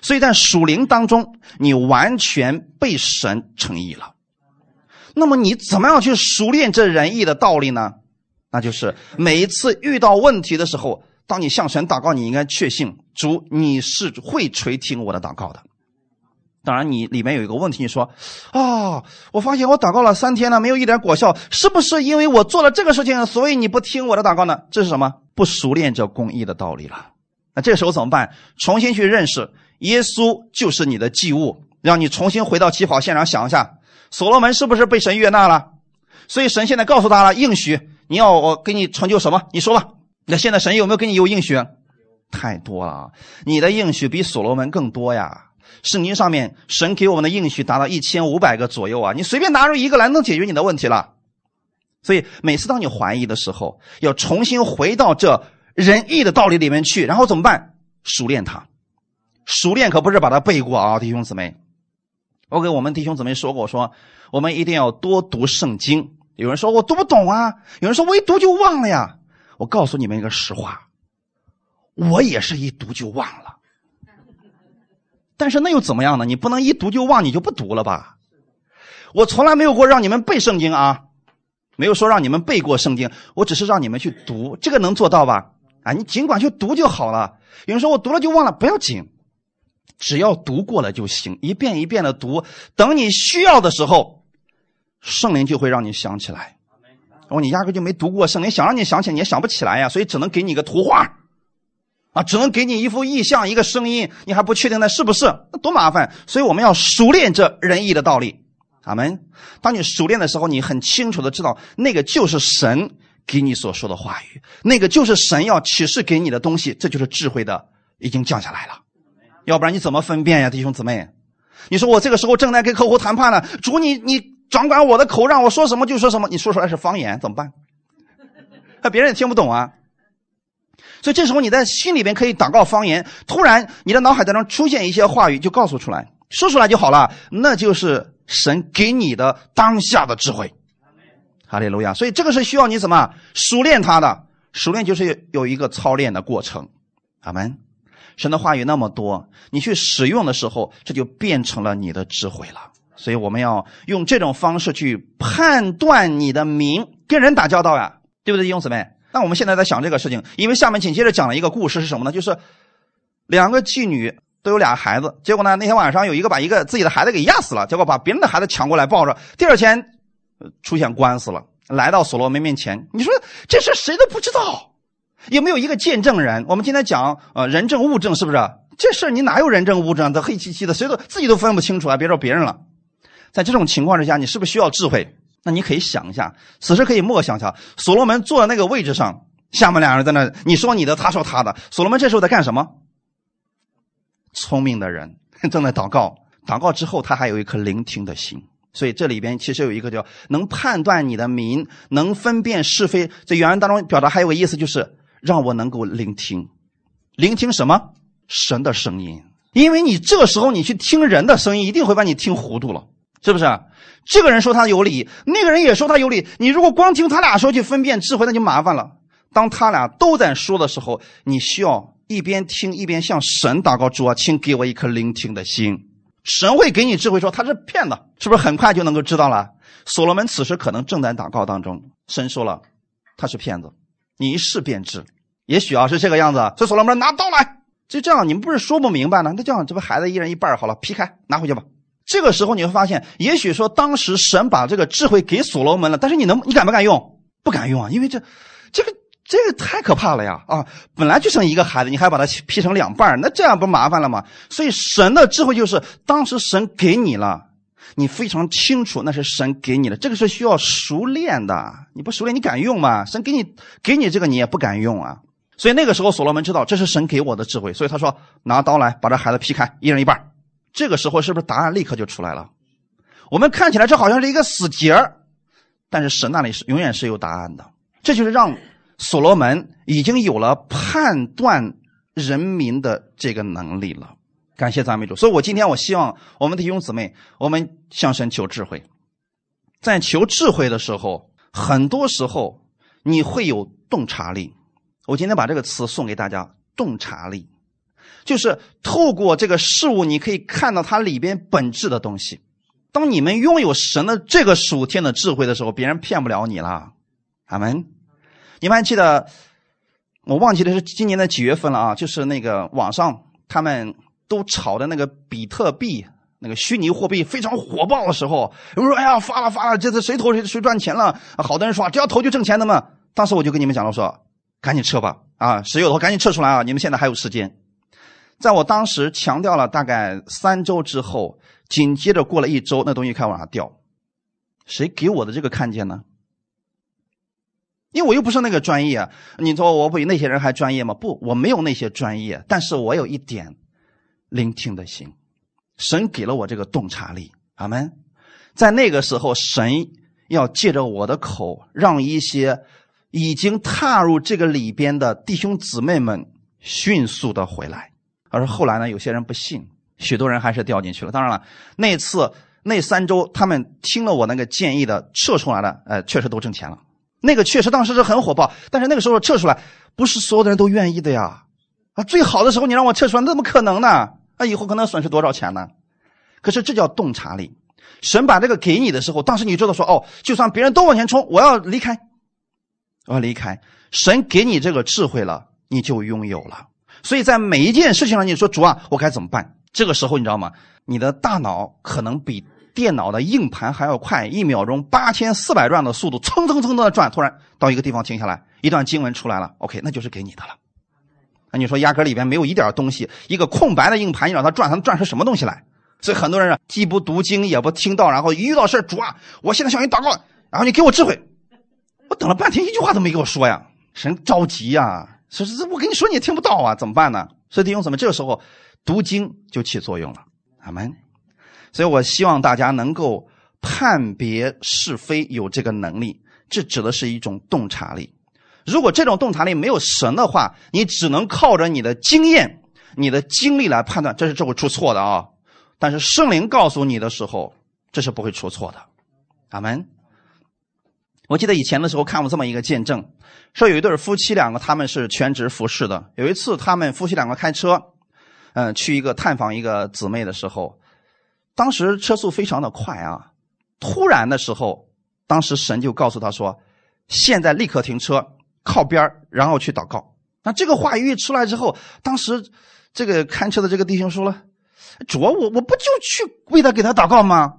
S1: 所以在属灵当中，你完全被神称义了。那么你怎么样去熟练这仁义的道理呢？那就是每一次遇到问题的时候，当你向神祷告，你应该确信主你是会垂听我的祷告的。当然，你里面有一个问题，你说啊，我发现我祷告了三天了，没有一点果效，是不是因为我做了这个事情，所以你不听我的祷告呢？这是什么？不熟练这公义的道理了。那这时候怎么办？重新去认识。耶稣就是你的祭物，让你重新回到起跑线上想一下，所罗门是不是被神悦纳了？所以神现在告诉他了，应许你要我给你成就什么？你说吧。那现在神有没有给你有应许？太多了，你的应许比所罗门更多呀。圣经上面神给我们的应许达到一千五百个左右啊，你随便拿出一个来，能解决你的问题了。所以每次当你怀疑的时候，要重新回到这仁义的道理里面去，然后怎么办？熟练它。熟练可不是把它背过啊，弟兄姊妹。我给我们弟兄姊妹说过，说我们一定要多读圣经。有人说我读不懂啊，有人说我一读就忘了呀。我告诉你们一个实话，我也是一读就忘了。但是那又怎么样呢？你不能一读就忘，你就不读了吧？我从来没有过让你们背圣经啊，没有说让你们背过圣经，我只是让你们去读，这个能做到吧？啊，你尽管去读就好了。有人说我读了就忘了，不要紧。只要读过了就行，一遍一遍的读，等你需要的时候，圣灵就会让你想起来。哦，你压根就没读过圣灵，想让你想起你也想不起来呀，所以只能给你个图画，啊，只能给你一幅意象，一个声音，你还不确定那是不是，那多麻烦。所以我们要熟练这仁义的道理。阿门。当你熟练的时候，你很清楚的知道那个就是神给你所说的话语，那个就是神要启示给你的东西，这就是智慧的已经降下来了。要不然你怎么分辨呀，弟兄姊妹？你说我这个时候正在跟客户谈判呢，主你你掌管我的口，让我说什么就说什么，你说出来是方言怎么办？那别人也听不懂啊。所以这时候你在心里边可以祷告方言，突然你的脑海当中出现一些话语，就告诉出来，说出来就好了，那就是神给你的当下的智慧。哈利路亚。所以这个是需要你怎么熟练它的？熟练就是有一个操练的过程。阿门。神的话语那么多，你去使用的时候，这就变成了你的智慧了。所以我们要用这种方式去判断你的名，跟人打交道呀，对不对，弟兄姊妹？那我们现在在想这个事情，因为下面紧接着讲了一个故事是什么呢？就是两个妓女都有俩孩子，结果呢那天晚上有一个把一个自己的孩子给压死了，结果把别人的孩子抢过来抱着，第二天出现官司了，来到所罗门面前，你说这事谁都不知道。有没有一个见证人？我们今天讲，呃，人证物证是不是？这事你哪有人证物证？这黑漆漆的，谁都自己都分不清楚啊！别说别人了。在这种情况之下，你是不是需要智慧？那你可以想一下，此时可以默想一下，所罗门坐在那个位置上，下面两人在那，你说你的，他说他的。所罗门这时候在干什么？聪明的人正在祷告，祷告之后他还有一颗聆听的心。所以这里边其实有一个叫能判断你的民，能分辨是非。在原文当中表达还有个意思，就是让我能够聆听，聆听什么？神的声音。因为你这个时候你去听人的声音，一定会把你听糊涂了，是不是？这个人说他有理，那个人也说他有理。你如果光听他俩说去分辨智慧，那就麻烦了。当他俩都在说的时候，你需要一边听一边向神祷告：主啊，请给我一颗聆听的心。神会给你智慧，说他是骗子，是不是很快就能够知道了？所罗门此时可能正在祷告当中，神说了他是骗子，你一试便知。也许啊是这个样子，所以所罗门拿刀来，就这样，你们不是说不明白呢？那这样，这不孩子一人一半好了，劈开拿回去吧。这个时候你会发现，也许说当时神把这个智慧给所罗门了，但是你能你敢不敢用？不敢用啊，因为这这个。这个太可怕了呀！啊，本来就剩一个孩子，你还把他劈成两半那这样不麻烦了吗？所以神的智慧就是，当时神给你了，你非常清楚那是神给你的，这个是需要熟练的。你不熟练，你敢用吗？神给你给你这个，你也不敢用啊。所以那个时候，所罗门知道这是神给我的智慧，所以他说拿刀来把这孩子劈开，一人一半。这个时候是不是答案立刻就出来了？我们看起来这好像是一个死结但是神那里是永远是有答案的。这就是让。所罗门已经有了判断人民的这个能力了，感谢赞美主。所以我今天我希望我们的弟兄姊妹，我们向神求智慧。在求智慧的时候，很多时候你会有洞察力。我今天把这个词送给大家：洞察力，就是透过这个事物，你可以看到它里边本质的东西。当你们拥有神的这个属天的智慧的时候，别人骗不了你了。阿门。你们还记得？我忘记的是今年的几月份了啊？就是那个网上他们都炒的那个比特币，那个虚拟货币非常火爆的时候，有人说：“哎呀，发了发了，这次谁投谁谁赚钱了。”好多人说：“只要投就挣钱的嘛。”当时我就跟你们讲了，说：“赶紧撤吧，啊，谁有的话赶紧撤出来啊！你们现在还有时间。”在我当时强调了大概三周之后，紧接着过了一周，那东西开始往下掉。谁给我的这个看见呢？因为我又不是那个专业，你说我比那些人还专业吗？不，我没有那些专业，但是我有一点聆听的心，神给了我这个洞察力。阿门。在那个时候，神要借着我的口，让一些已经踏入这个里边的弟兄姊妹们迅速的回来。而后来呢，有些人不信，许多人还是掉进去了。当然了，那次那三周，他们听了我那个建议的撤出来了，呃，确实都挣钱了。那个确实当时是很火爆，但是那个时候撤出来，不是所有的人都愿意的呀。啊，最好的时候你让我撤出来，那怎么可能呢？那以后可能损失多少钱呢？可是这叫洞察力。神把这个给你的时候，当时你知道说，哦，就算别人都往前冲，我要离开，我要离开。神给你这个智慧了，你就拥有了。所以在每一件事情上，你说主啊，我该怎么办？这个时候你知道吗？你的大脑可能比。电脑的硬盘还要快，一秒钟八千四百转的速度，蹭蹭蹭的转，突然到一个地方停下来，一段经文出来了，OK，那就是给你的了。那你说压根里边没有一点东西，一个空白的硬盘，你让它转，它能转出什么东西来？所以很多人啊既不读经，也不听到，然后一遇到事主啊，我现在向你祷告，然后你给我智慧。我等了半天，一句话都没给我说呀，神着急呀，说是我跟你说你也听不到啊，怎么办呢？所以弟兄姊妹，这个时候读经就起作用了，阿门。所以我希望大家能够判别是非，有这个能力。这指的是一种洞察力。如果这种洞察力没有神的话，你只能靠着你的经验、你的经历来判断，这是这会出错的啊。但是圣灵告诉你的时候，这是不会出错的。阿门。我记得以前的时候看过这么一个见证，说有一对夫妻两个，他们是全职服侍的。有一次，他们夫妻两个开车，嗯，去一个探访一个姊妹的时候。当时车速非常的快啊，突然的时候，当时神就告诉他说：“现在立刻停车，靠边然后去祷告。”那这个话语一出来之后，当时这个看车的这个弟兄说了：“主，我我不就去为他给他祷告吗？”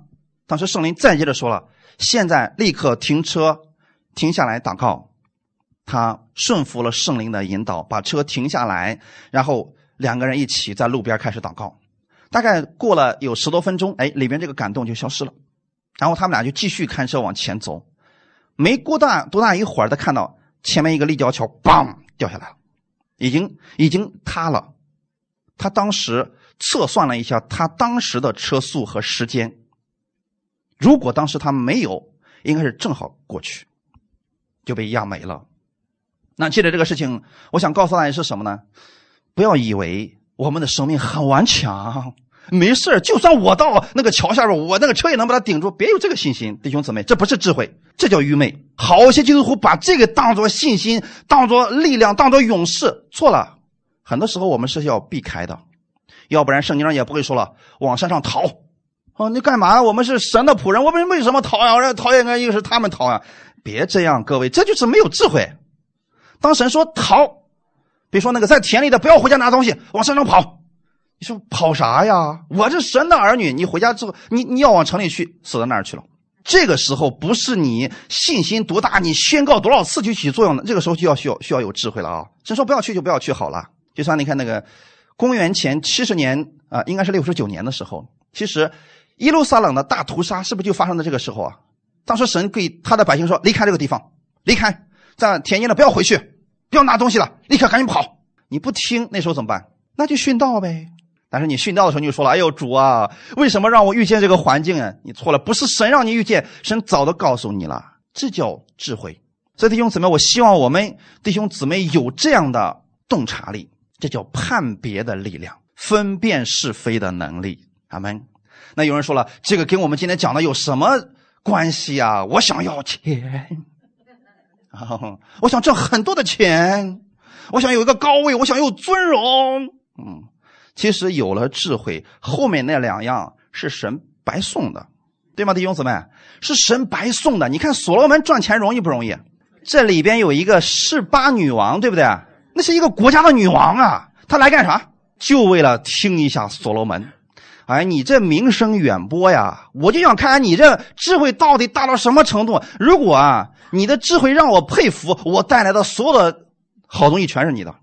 S1: 当时圣灵再接着说了：“现在立刻停车，停下来祷告。”他顺服了圣灵的引导，把车停下来，然后两个人一起在路边开始祷告。大概过了有十多分钟，哎，里边这个感动就消失了。然后他们俩就继续开车往前走。没过大多大一会儿，他看到前面一个立交桥，嘣掉下来了，已经已经塌了。他当时测算了一下，他当时的车速和时间，如果当时他没有，应该是正好过去，就被压没了。那借着这个事情，我想告诉大家是什么呢？不要以为我们的生命很顽强。没事就算我到那个桥下边，我那个车也能把它顶住。别有这个信心，弟兄姊妹，这不是智慧，这叫愚昧。好些基督徒把这个当做信心，当做力量，当做勇士，错了。很多时候我们是要避开的，要不然圣经上也不会说了往山上逃。哦，你干嘛？我们是神的仆人，我们为什么逃呀？我讨厌个，又是他们逃呀？别这样，各位，这就是没有智慧。当神说逃，比如说那个在田里的，不要回家拿东西，往山上跑。你说跑啥呀？我是神的儿女，你回家之后，你你要往城里去，死到那儿去了。这个时候不是你信心多大，你宣告多少次就起作用的。这个时候就要需要需要有智慧了啊！神说不要去就不要去好了。就像你看那个公元前七十年啊，应该是六十九年的时候，其实耶路撒冷的大屠杀是不是就发生在这个时候啊？当时神给他的百姓说：“离开这个地方，离开，在田间的不要回去，不要拿东西了，立刻赶紧跑。”你不听，那时候怎么办？那就殉道呗。但是你殉道的时候，你就说了：“哎呦，主啊，为什么让我遇见这个环境啊？”你错了，不是神让你遇见，神早都告诉你了，这叫智慧。所以弟兄姊妹，我希望我们弟兄姊妹有这样的洞察力，这叫判别的力量，分辨是非的能力。阿门。那有人说了，这个跟我们今天讲的有什么关系啊？我想要钱，我想挣很多的钱，我想有一个高位，我想有尊荣，嗯。其实有了智慧，后面那两样是神白送的，对吗，弟兄姊妹？是神白送的。你看所罗门赚钱容易不容易？这里边有一个示巴女王，对不对？那是一个国家的女王啊，她来干啥？就为了听一下所罗门。哎，你这名声远播呀，我就想看看你这智慧到底大到什么程度。如果啊，你的智慧让我佩服，我带来的所有的好东西全是你的。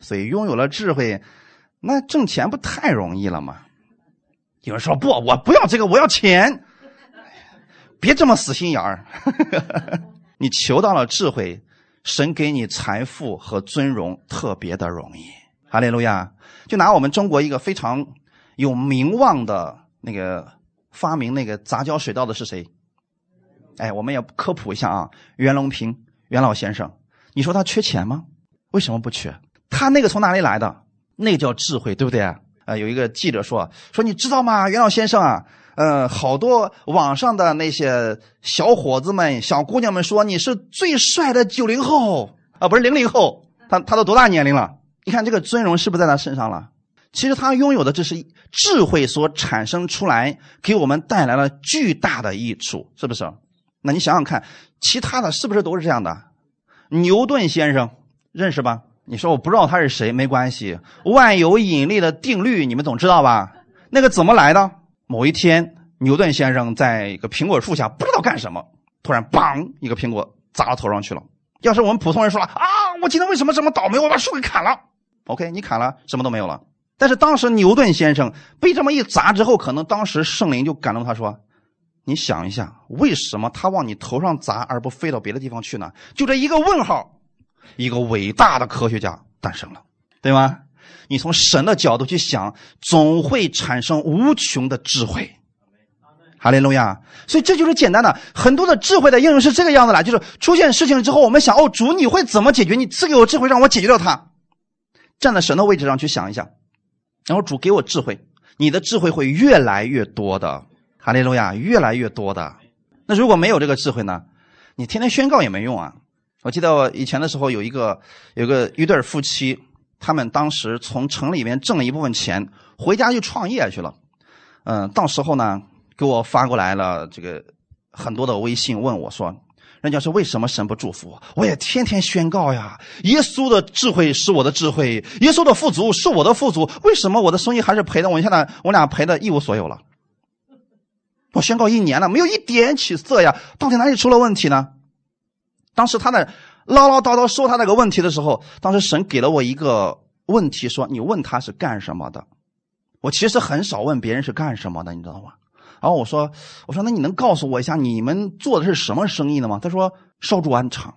S1: 所以拥有了智慧。那挣钱不太容易了吗？有人说不，我不要这个，我要钱。别这么死心眼儿。你求到了智慧，神给你财富和尊荣，特别的容易。哈利路亚！就拿我们中国一个非常有名望的那个发明那个杂交水稻的是谁？哎，我们也科普一下啊，袁隆平袁老先生。你说他缺钱吗？为什么不缺？他那个从哪里来的？那叫智慧，对不对啊？呃，有一个记者说：“说你知道吗，袁老先生啊，呃，好多网上的那些小伙子们、小姑娘们说你是最帅的九零后啊，不是零零后，他他都多大年龄了？你看这个尊荣是不是在他身上了？其实他拥有的这是智慧所产生出来，给我们带来了巨大的益处，是不是？那你想想看，其他的是不是都是这样的？牛顿先生认识吧？”你说我不知道他是谁，没关系。万有引力的定律你们总知道吧？那个怎么来的？某一天，牛顿先生在一个苹果树下不知道干什么，突然嘣，一个苹果砸到头上去了。要是我们普通人说了啊，我今天为什么这么倒霉？我把树给砍了。OK，你砍了，什么都没有了。但是当时牛顿先生被这么一砸之后，可能当时圣灵就感动他说：“你想一下，为什么他往你头上砸而不飞到别的地方去呢？”就这一个问号。一个伟大的科学家诞生了，对吗？你从神的角度去想，总会产生无穷的智慧。哈利路亚！所以这就是简单的，很多的智慧的应用是这个样子的，就是出现事情之后，我们想，哦，主你会怎么解决？你赐给我智慧，让我解决掉它。站在神的位置上去想一想，然后主给我智慧，你的智慧会越来越多的。哈利路亚，越来越多的。那如果没有这个智慧呢？你天天宣告也没用啊。我记得我以前的时候有一个有个一对夫妻，他们当时从城里面挣了一部分钱，回家就创业去了。嗯，到时候呢给我发过来了这个很多的微信，问我说：“人家是为什么神不祝福我？我也天天宣告呀，耶稣的智慧是我的智慧，耶稣的富足是我的富足，为什么我的生意还是赔的？我现在我俩赔的一无所有了。我宣告一年了，没有一点起色呀，到底哪里出了问题呢？”当时他在唠唠叨叨说他那个问题的时候，当时神给了我一个问题，说你问他是干什么的。我其实很少问别人是干什么的，你知道吗？然后我说：“我说那你能告诉我一下你们做的是什么生意的吗？”他说：“烧砖厂，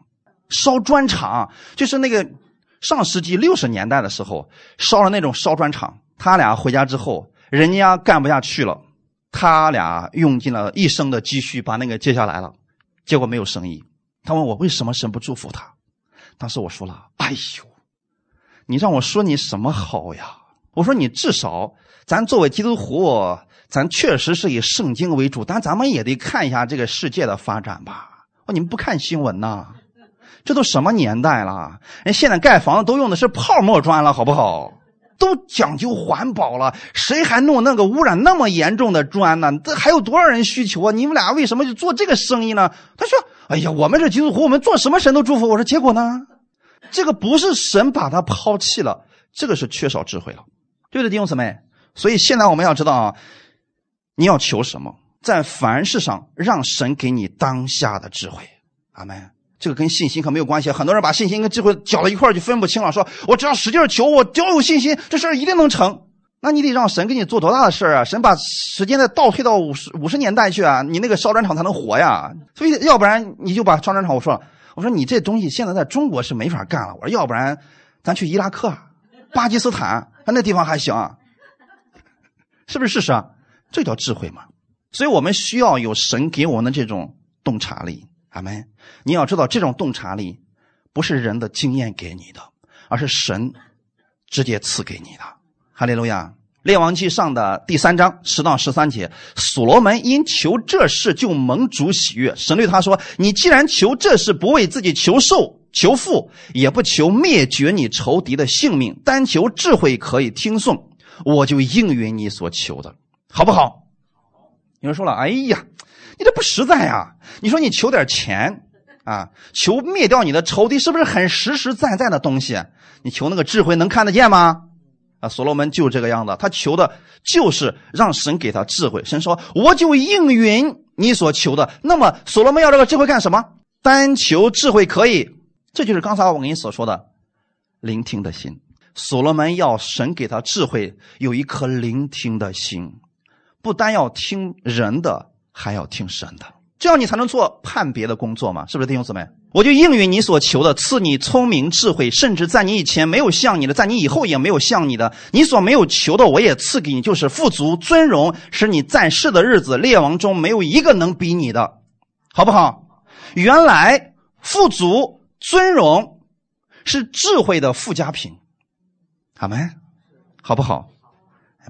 S1: 烧砖厂就是那个上世纪六十年代的时候烧了那种烧砖厂。他俩回家之后，人家干不下去了，他俩用尽了一生的积蓄把那个接下来了，结果没有生意。他问我为什么神不祝福他？当时我说了：‘哎呦，你让我说你什么好呀？’我说你至少咱作为基督徒。”咱确实是以圣经为主，但咱们也得看一下这个世界的发展吧。哦，你们不看新闻呐？这都什么年代了？人现在盖房子都用的是泡沫砖了，好不好？都讲究环保了，谁还弄那个污染那么严重的砖呢？这还有多少人需求啊？你们俩为什么就做这个生意呢？他说：“哎呀，我们是基督徒，我们做什么神都祝福。”我说：“结果呢？这个不是神把他抛弃了，这个是缺少智慧了，对不对，弟兄姊妹？所以现在我们要知道啊。”你要求什么？在凡事上让神给你当下的智慧，阿门。这个跟信心可没有关系。很多人把信心跟智慧搅到一块就分不清了。说我只要使劲求，我只要有信心，这事儿一定能成。那你得让神给你做多大的事啊？神把时间再倒退到五十五十年代去啊，你那个烧砖厂才能活呀。所以要不然你就把烧砖厂，我说了，我说你这东西现在在中国是没法干了。我说要不然咱去伊拉克、巴基斯坦，那地方还行，是不是事实啊？这叫智慧嘛？所以我们需要有神给我们的这种洞察力，阿门。你要知道，这种洞察力不是人的经验给你的，而是神直接赐给你的。哈利路亚！列王记上的第三章十到十三节，所罗门因求这事就蒙主喜悦。神对他说：“你既然求这事，不为自己求寿、求富，也不求灭绝你仇敌的性命，单求智慧可以听颂，我就应允你所求的。”好不好？有人说了：“哎呀，你这不实在呀！你说你求点钱啊，求灭掉你的仇敌，是不是很实实在在的东西？你求那个智慧能看得见吗？”啊，所罗门就这个样子，他求的就是让神给他智慧。神说：“我就应允你所求的。”那么，所罗门要这个智慧干什么？单求智慧可以，这就是刚才我跟你所说的聆听的心。所罗门要神给他智慧，有一颗聆听的心。不单要听人的，还要听神的，这样你才能做判别的工作嘛？是不是弟兄姊妹？我就应允你所求的，赐你聪明智慧，甚至在你以前没有像你的，在你以后也没有像你的，你所没有求的，我也赐给你，就是富足尊荣，使你在世的日子，列王中没有一个能比你的，好不好？原来富足尊荣是智慧的附加品，好没？好不好？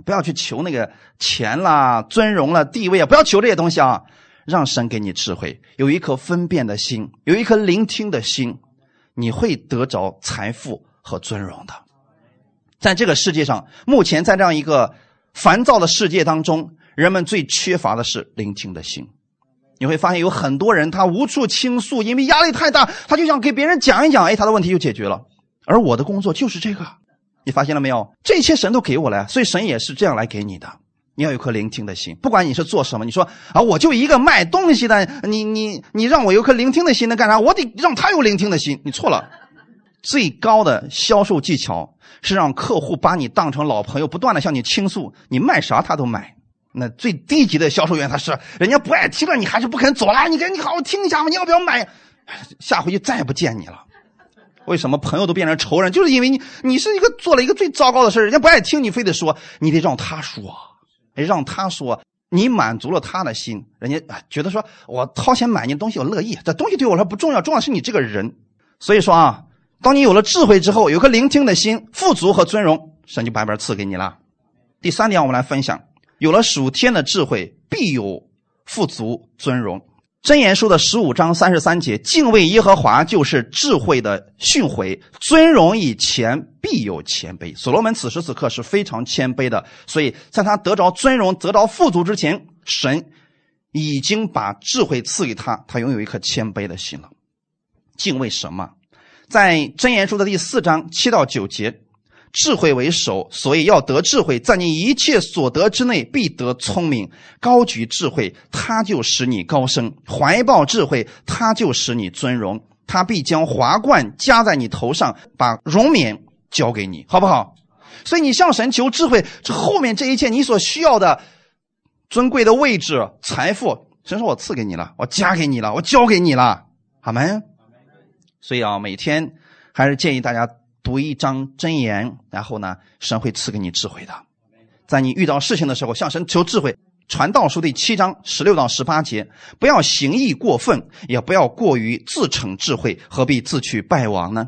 S1: 不要去求那个钱啦、尊荣了、地位啊！不要求这些东西啊！让神给你智慧，有一颗分辨的心，有一颗聆听的心，你会得着财富和尊荣的。在这个世界上，目前在这样一个烦躁的世界当中，人们最缺乏的是聆听的心。你会发现有很多人他无处倾诉，因为压力太大，他就想给别人讲一讲，哎，他的问题就解决了。而我的工作就是这个。你发现了没有？这些神都给我了，所以神也是这样来给你的。你要有颗聆听的心，不管你是做什么。你说啊，我就一个卖东西的，你你你让我有颗聆听的心，能干啥？我得让他有聆听的心。你错了，最高的销售技巧是让客户把你当成老朋友，不断的向你倾诉，你卖啥他都买。那最低级的销售员他是，人家不爱听了，你还是不肯走了。你赶你好好听一下嘛，你要不要买？下回就再也不见你了。为什么朋友都变成仇人？就是因为你，你是一个做了一个最糟糕的事人家不爱听，你非得说，你得让他说，让他说，你满足了他的心，人家觉得说我掏钱买你东西，我乐意。这东西对我来说不重要，重要是你这个人。所以说啊，当你有了智慧之后，有颗聆听的心，富足和尊荣，神就白白赐给你了。第三点，我们来分享，有了属天的智慧，必有富足尊荣。箴言书的十五章三十三节，敬畏耶和华就是智慧的训诲，尊荣以前必有谦卑。所罗门此时此刻是非常谦卑的，所以在他得着尊荣、得着富足之前，神已经把智慧赐给他，他拥有一颗谦卑的心了。敬畏什么？在箴言书的第四章七到九节。智慧为首，所以要得智慧，在你一切所得之内必得聪明。高举智慧，他就使你高升；怀抱智慧，他就使你尊荣。他必将华冠加在你头上，把荣冕交给你，好不好？所以你向神求智慧，这后面这一切你所需要的尊贵的位置、财富，神说我赐给你了，我加给你了，我交给你了，好吗。所以啊，每天还是建议大家读一章真言，然后呢，神会赐给你智慧的。在你遇到事情的时候，向神求智慧。传道书第七章十六到十八节，不要行义过分，也不要过于自逞智慧，何必自取败亡呢？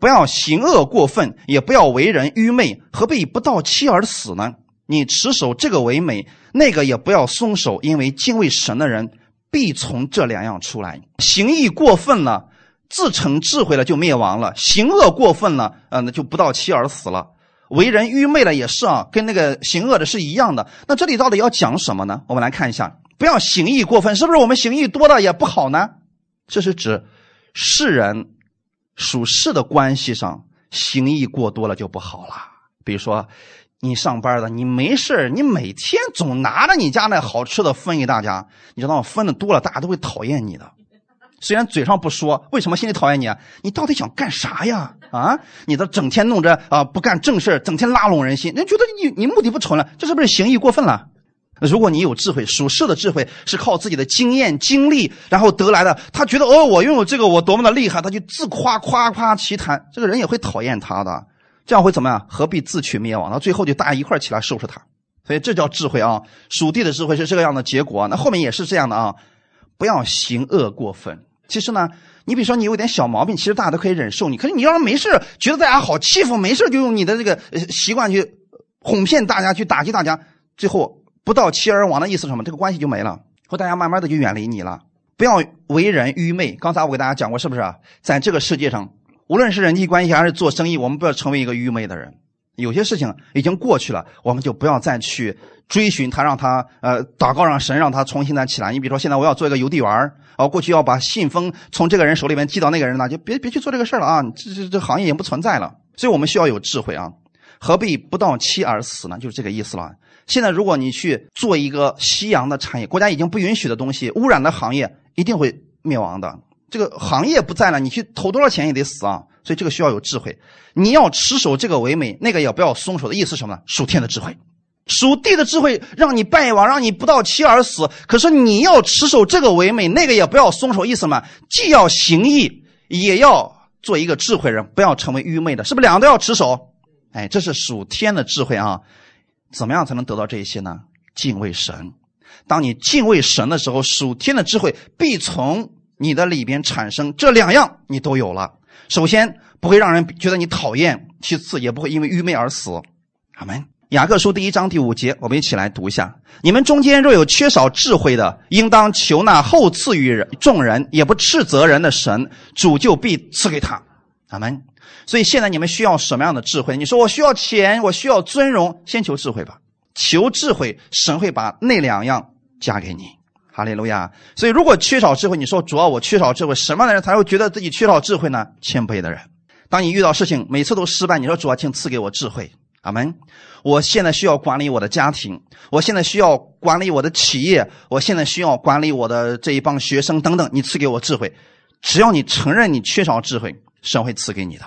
S1: 不要行恶过分，也不要为人愚昧，何必不到期而死呢？你持守这个为美，那个也不要松手，因为敬畏神的人必从这两样出来。行义过分了，自逞智慧了就灭亡了；行恶过分了，呃，那就不到期而死了。为人愚昧了也是啊，跟那个行恶的是一样的。那这里到底要讲什么呢？我们来看一下，不要行义过分，是不是？我们行义多了也不好呢？这是指世人属世的关系上行义过多了就不好了。比如说，你上班的，你没事你每天总拿着你家那好吃的分给大家，你知道吗？分的多了，大家都会讨厌你的。虽然嘴上不说，为什么心里讨厌你啊？你到底想干啥呀？啊，你这整天弄着啊，不干正事整天拉拢人心，人觉得你你目的不纯了，这是不是行义过分了？如果你有智慧，属世的智慧是靠自己的经验经历然后得来的，他觉得哦，我拥有这个，我多么的厉害，他就自夸夸夸其谈，这个人也会讨厌他的，这样会怎么样？何必自取灭亡？到最后就大家一块起来收拾他。所以这叫智慧啊，属地的智慧是这个样的结果。那后面也是这样的啊，不要行恶过分。其实呢，你比如说你有点小毛病，其实大家都可以忍受你。可是你要是没事觉得大家好欺负，没事就用你的这个习惯去哄骗大家，去打击大家，最后不到期而亡的意思什么？这个关系就没了，和大家慢慢的就远离你了。不要为人愚昧。刚才我给大家讲过，是不是？在这个世界上，无论是人际关系还是做生意，我们不要成为一个愚昧的人。有些事情已经过去了，我们就不要再去追寻他，让他呃祷告让神让他重新再起来。你比如说，现在我要做一个邮递员啊，过去要把信封从这个人手里面寄到那个人那，就别别去做这个事了啊！这这这行业已经不存在了。所以我们需要有智慧啊，何必不到期而死呢？就是这个意思了。现在如果你去做一个夕阳的产业，国家已经不允许的东西，污染的行业一定会灭亡的。这个行业不在了，你去投多少钱也得死啊！所以这个需要有智慧，你要持守这个为美，那个也不要松手的意思是什么呢？属天的智慧，属地的智慧让你败亡，让你不到期而死。可是你要持守这个为美，那个也不要松手，意思嘛？既要行义，也要做一个智慧人，不要成为愚昧的，是不是两个都要持守？哎，这是属天的智慧啊！怎么样才能得到这一些呢？敬畏神。当你敬畏神的时候，属天的智慧必从你的里边产生。这两样你都有了。首先不会让人觉得你讨厌，其次也不会因为愚昧而死。阿门。雅各书第一章第五节，我们一起来读一下：你们中间若有缺少智慧的，应当求那后赐予人众人也不斥责人的神，主就必赐给他。阿门。所以现在你们需要什么样的智慧？你说我需要钱，我需要尊荣，先求智慧吧。求智慧，神会把那两样加给你。哈利路亚！所以，如果缺少智慧，你说主要我缺少智慧，什么样的人才会觉得自己缺少智慧呢？谦卑的人。当你遇到事情，每次都失败，你说主要请赐给我智慧。阿门。我现在需要管理我的家庭，我现在需要管理我的企业，我现在需要管理我的这一帮学生等等。你赐给我智慧，只要你承认你缺少智慧，神会赐给你的。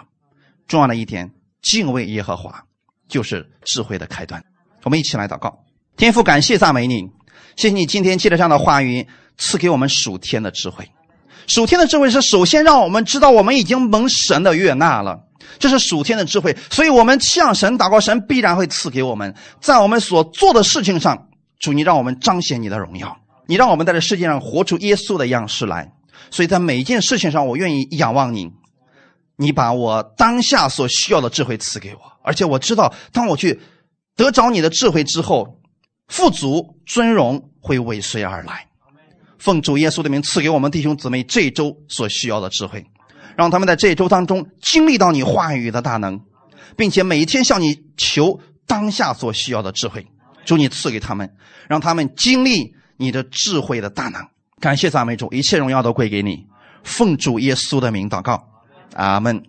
S1: 重要的一点，敬畏耶和华就是智慧的开端。我们一起来祷告，天父，感谢赞美你。谢谢你今天借着这样的话语赐给我们属天的智慧。属天的智慧是首先让我们知道我们已经蒙神的悦纳了，这是属天的智慧。所以我们向神祷告，神必然会赐给我们。在我们所做的事情上，主你让我们彰显你的荣耀，你让我们在这世界上活出耶稣的样式来。所以在每一件事情上，我愿意仰望你，你把我当下所需要的智慧赐给我，而且我知道，当我去得着你的智慧之后。富足尊荣会尾随而来，奉主耶稣的名赐给我们弟兄姊妹这一周所需要的智慧，让他们在这一周当中经历到你话语的大能，并且每一天向你求当下所需要的智慧，主你赐给他们，让他们经历你的智慧的大能。感谢赞美主，一切荣耀都归给你。奉主耶稣的名祷告，阿门。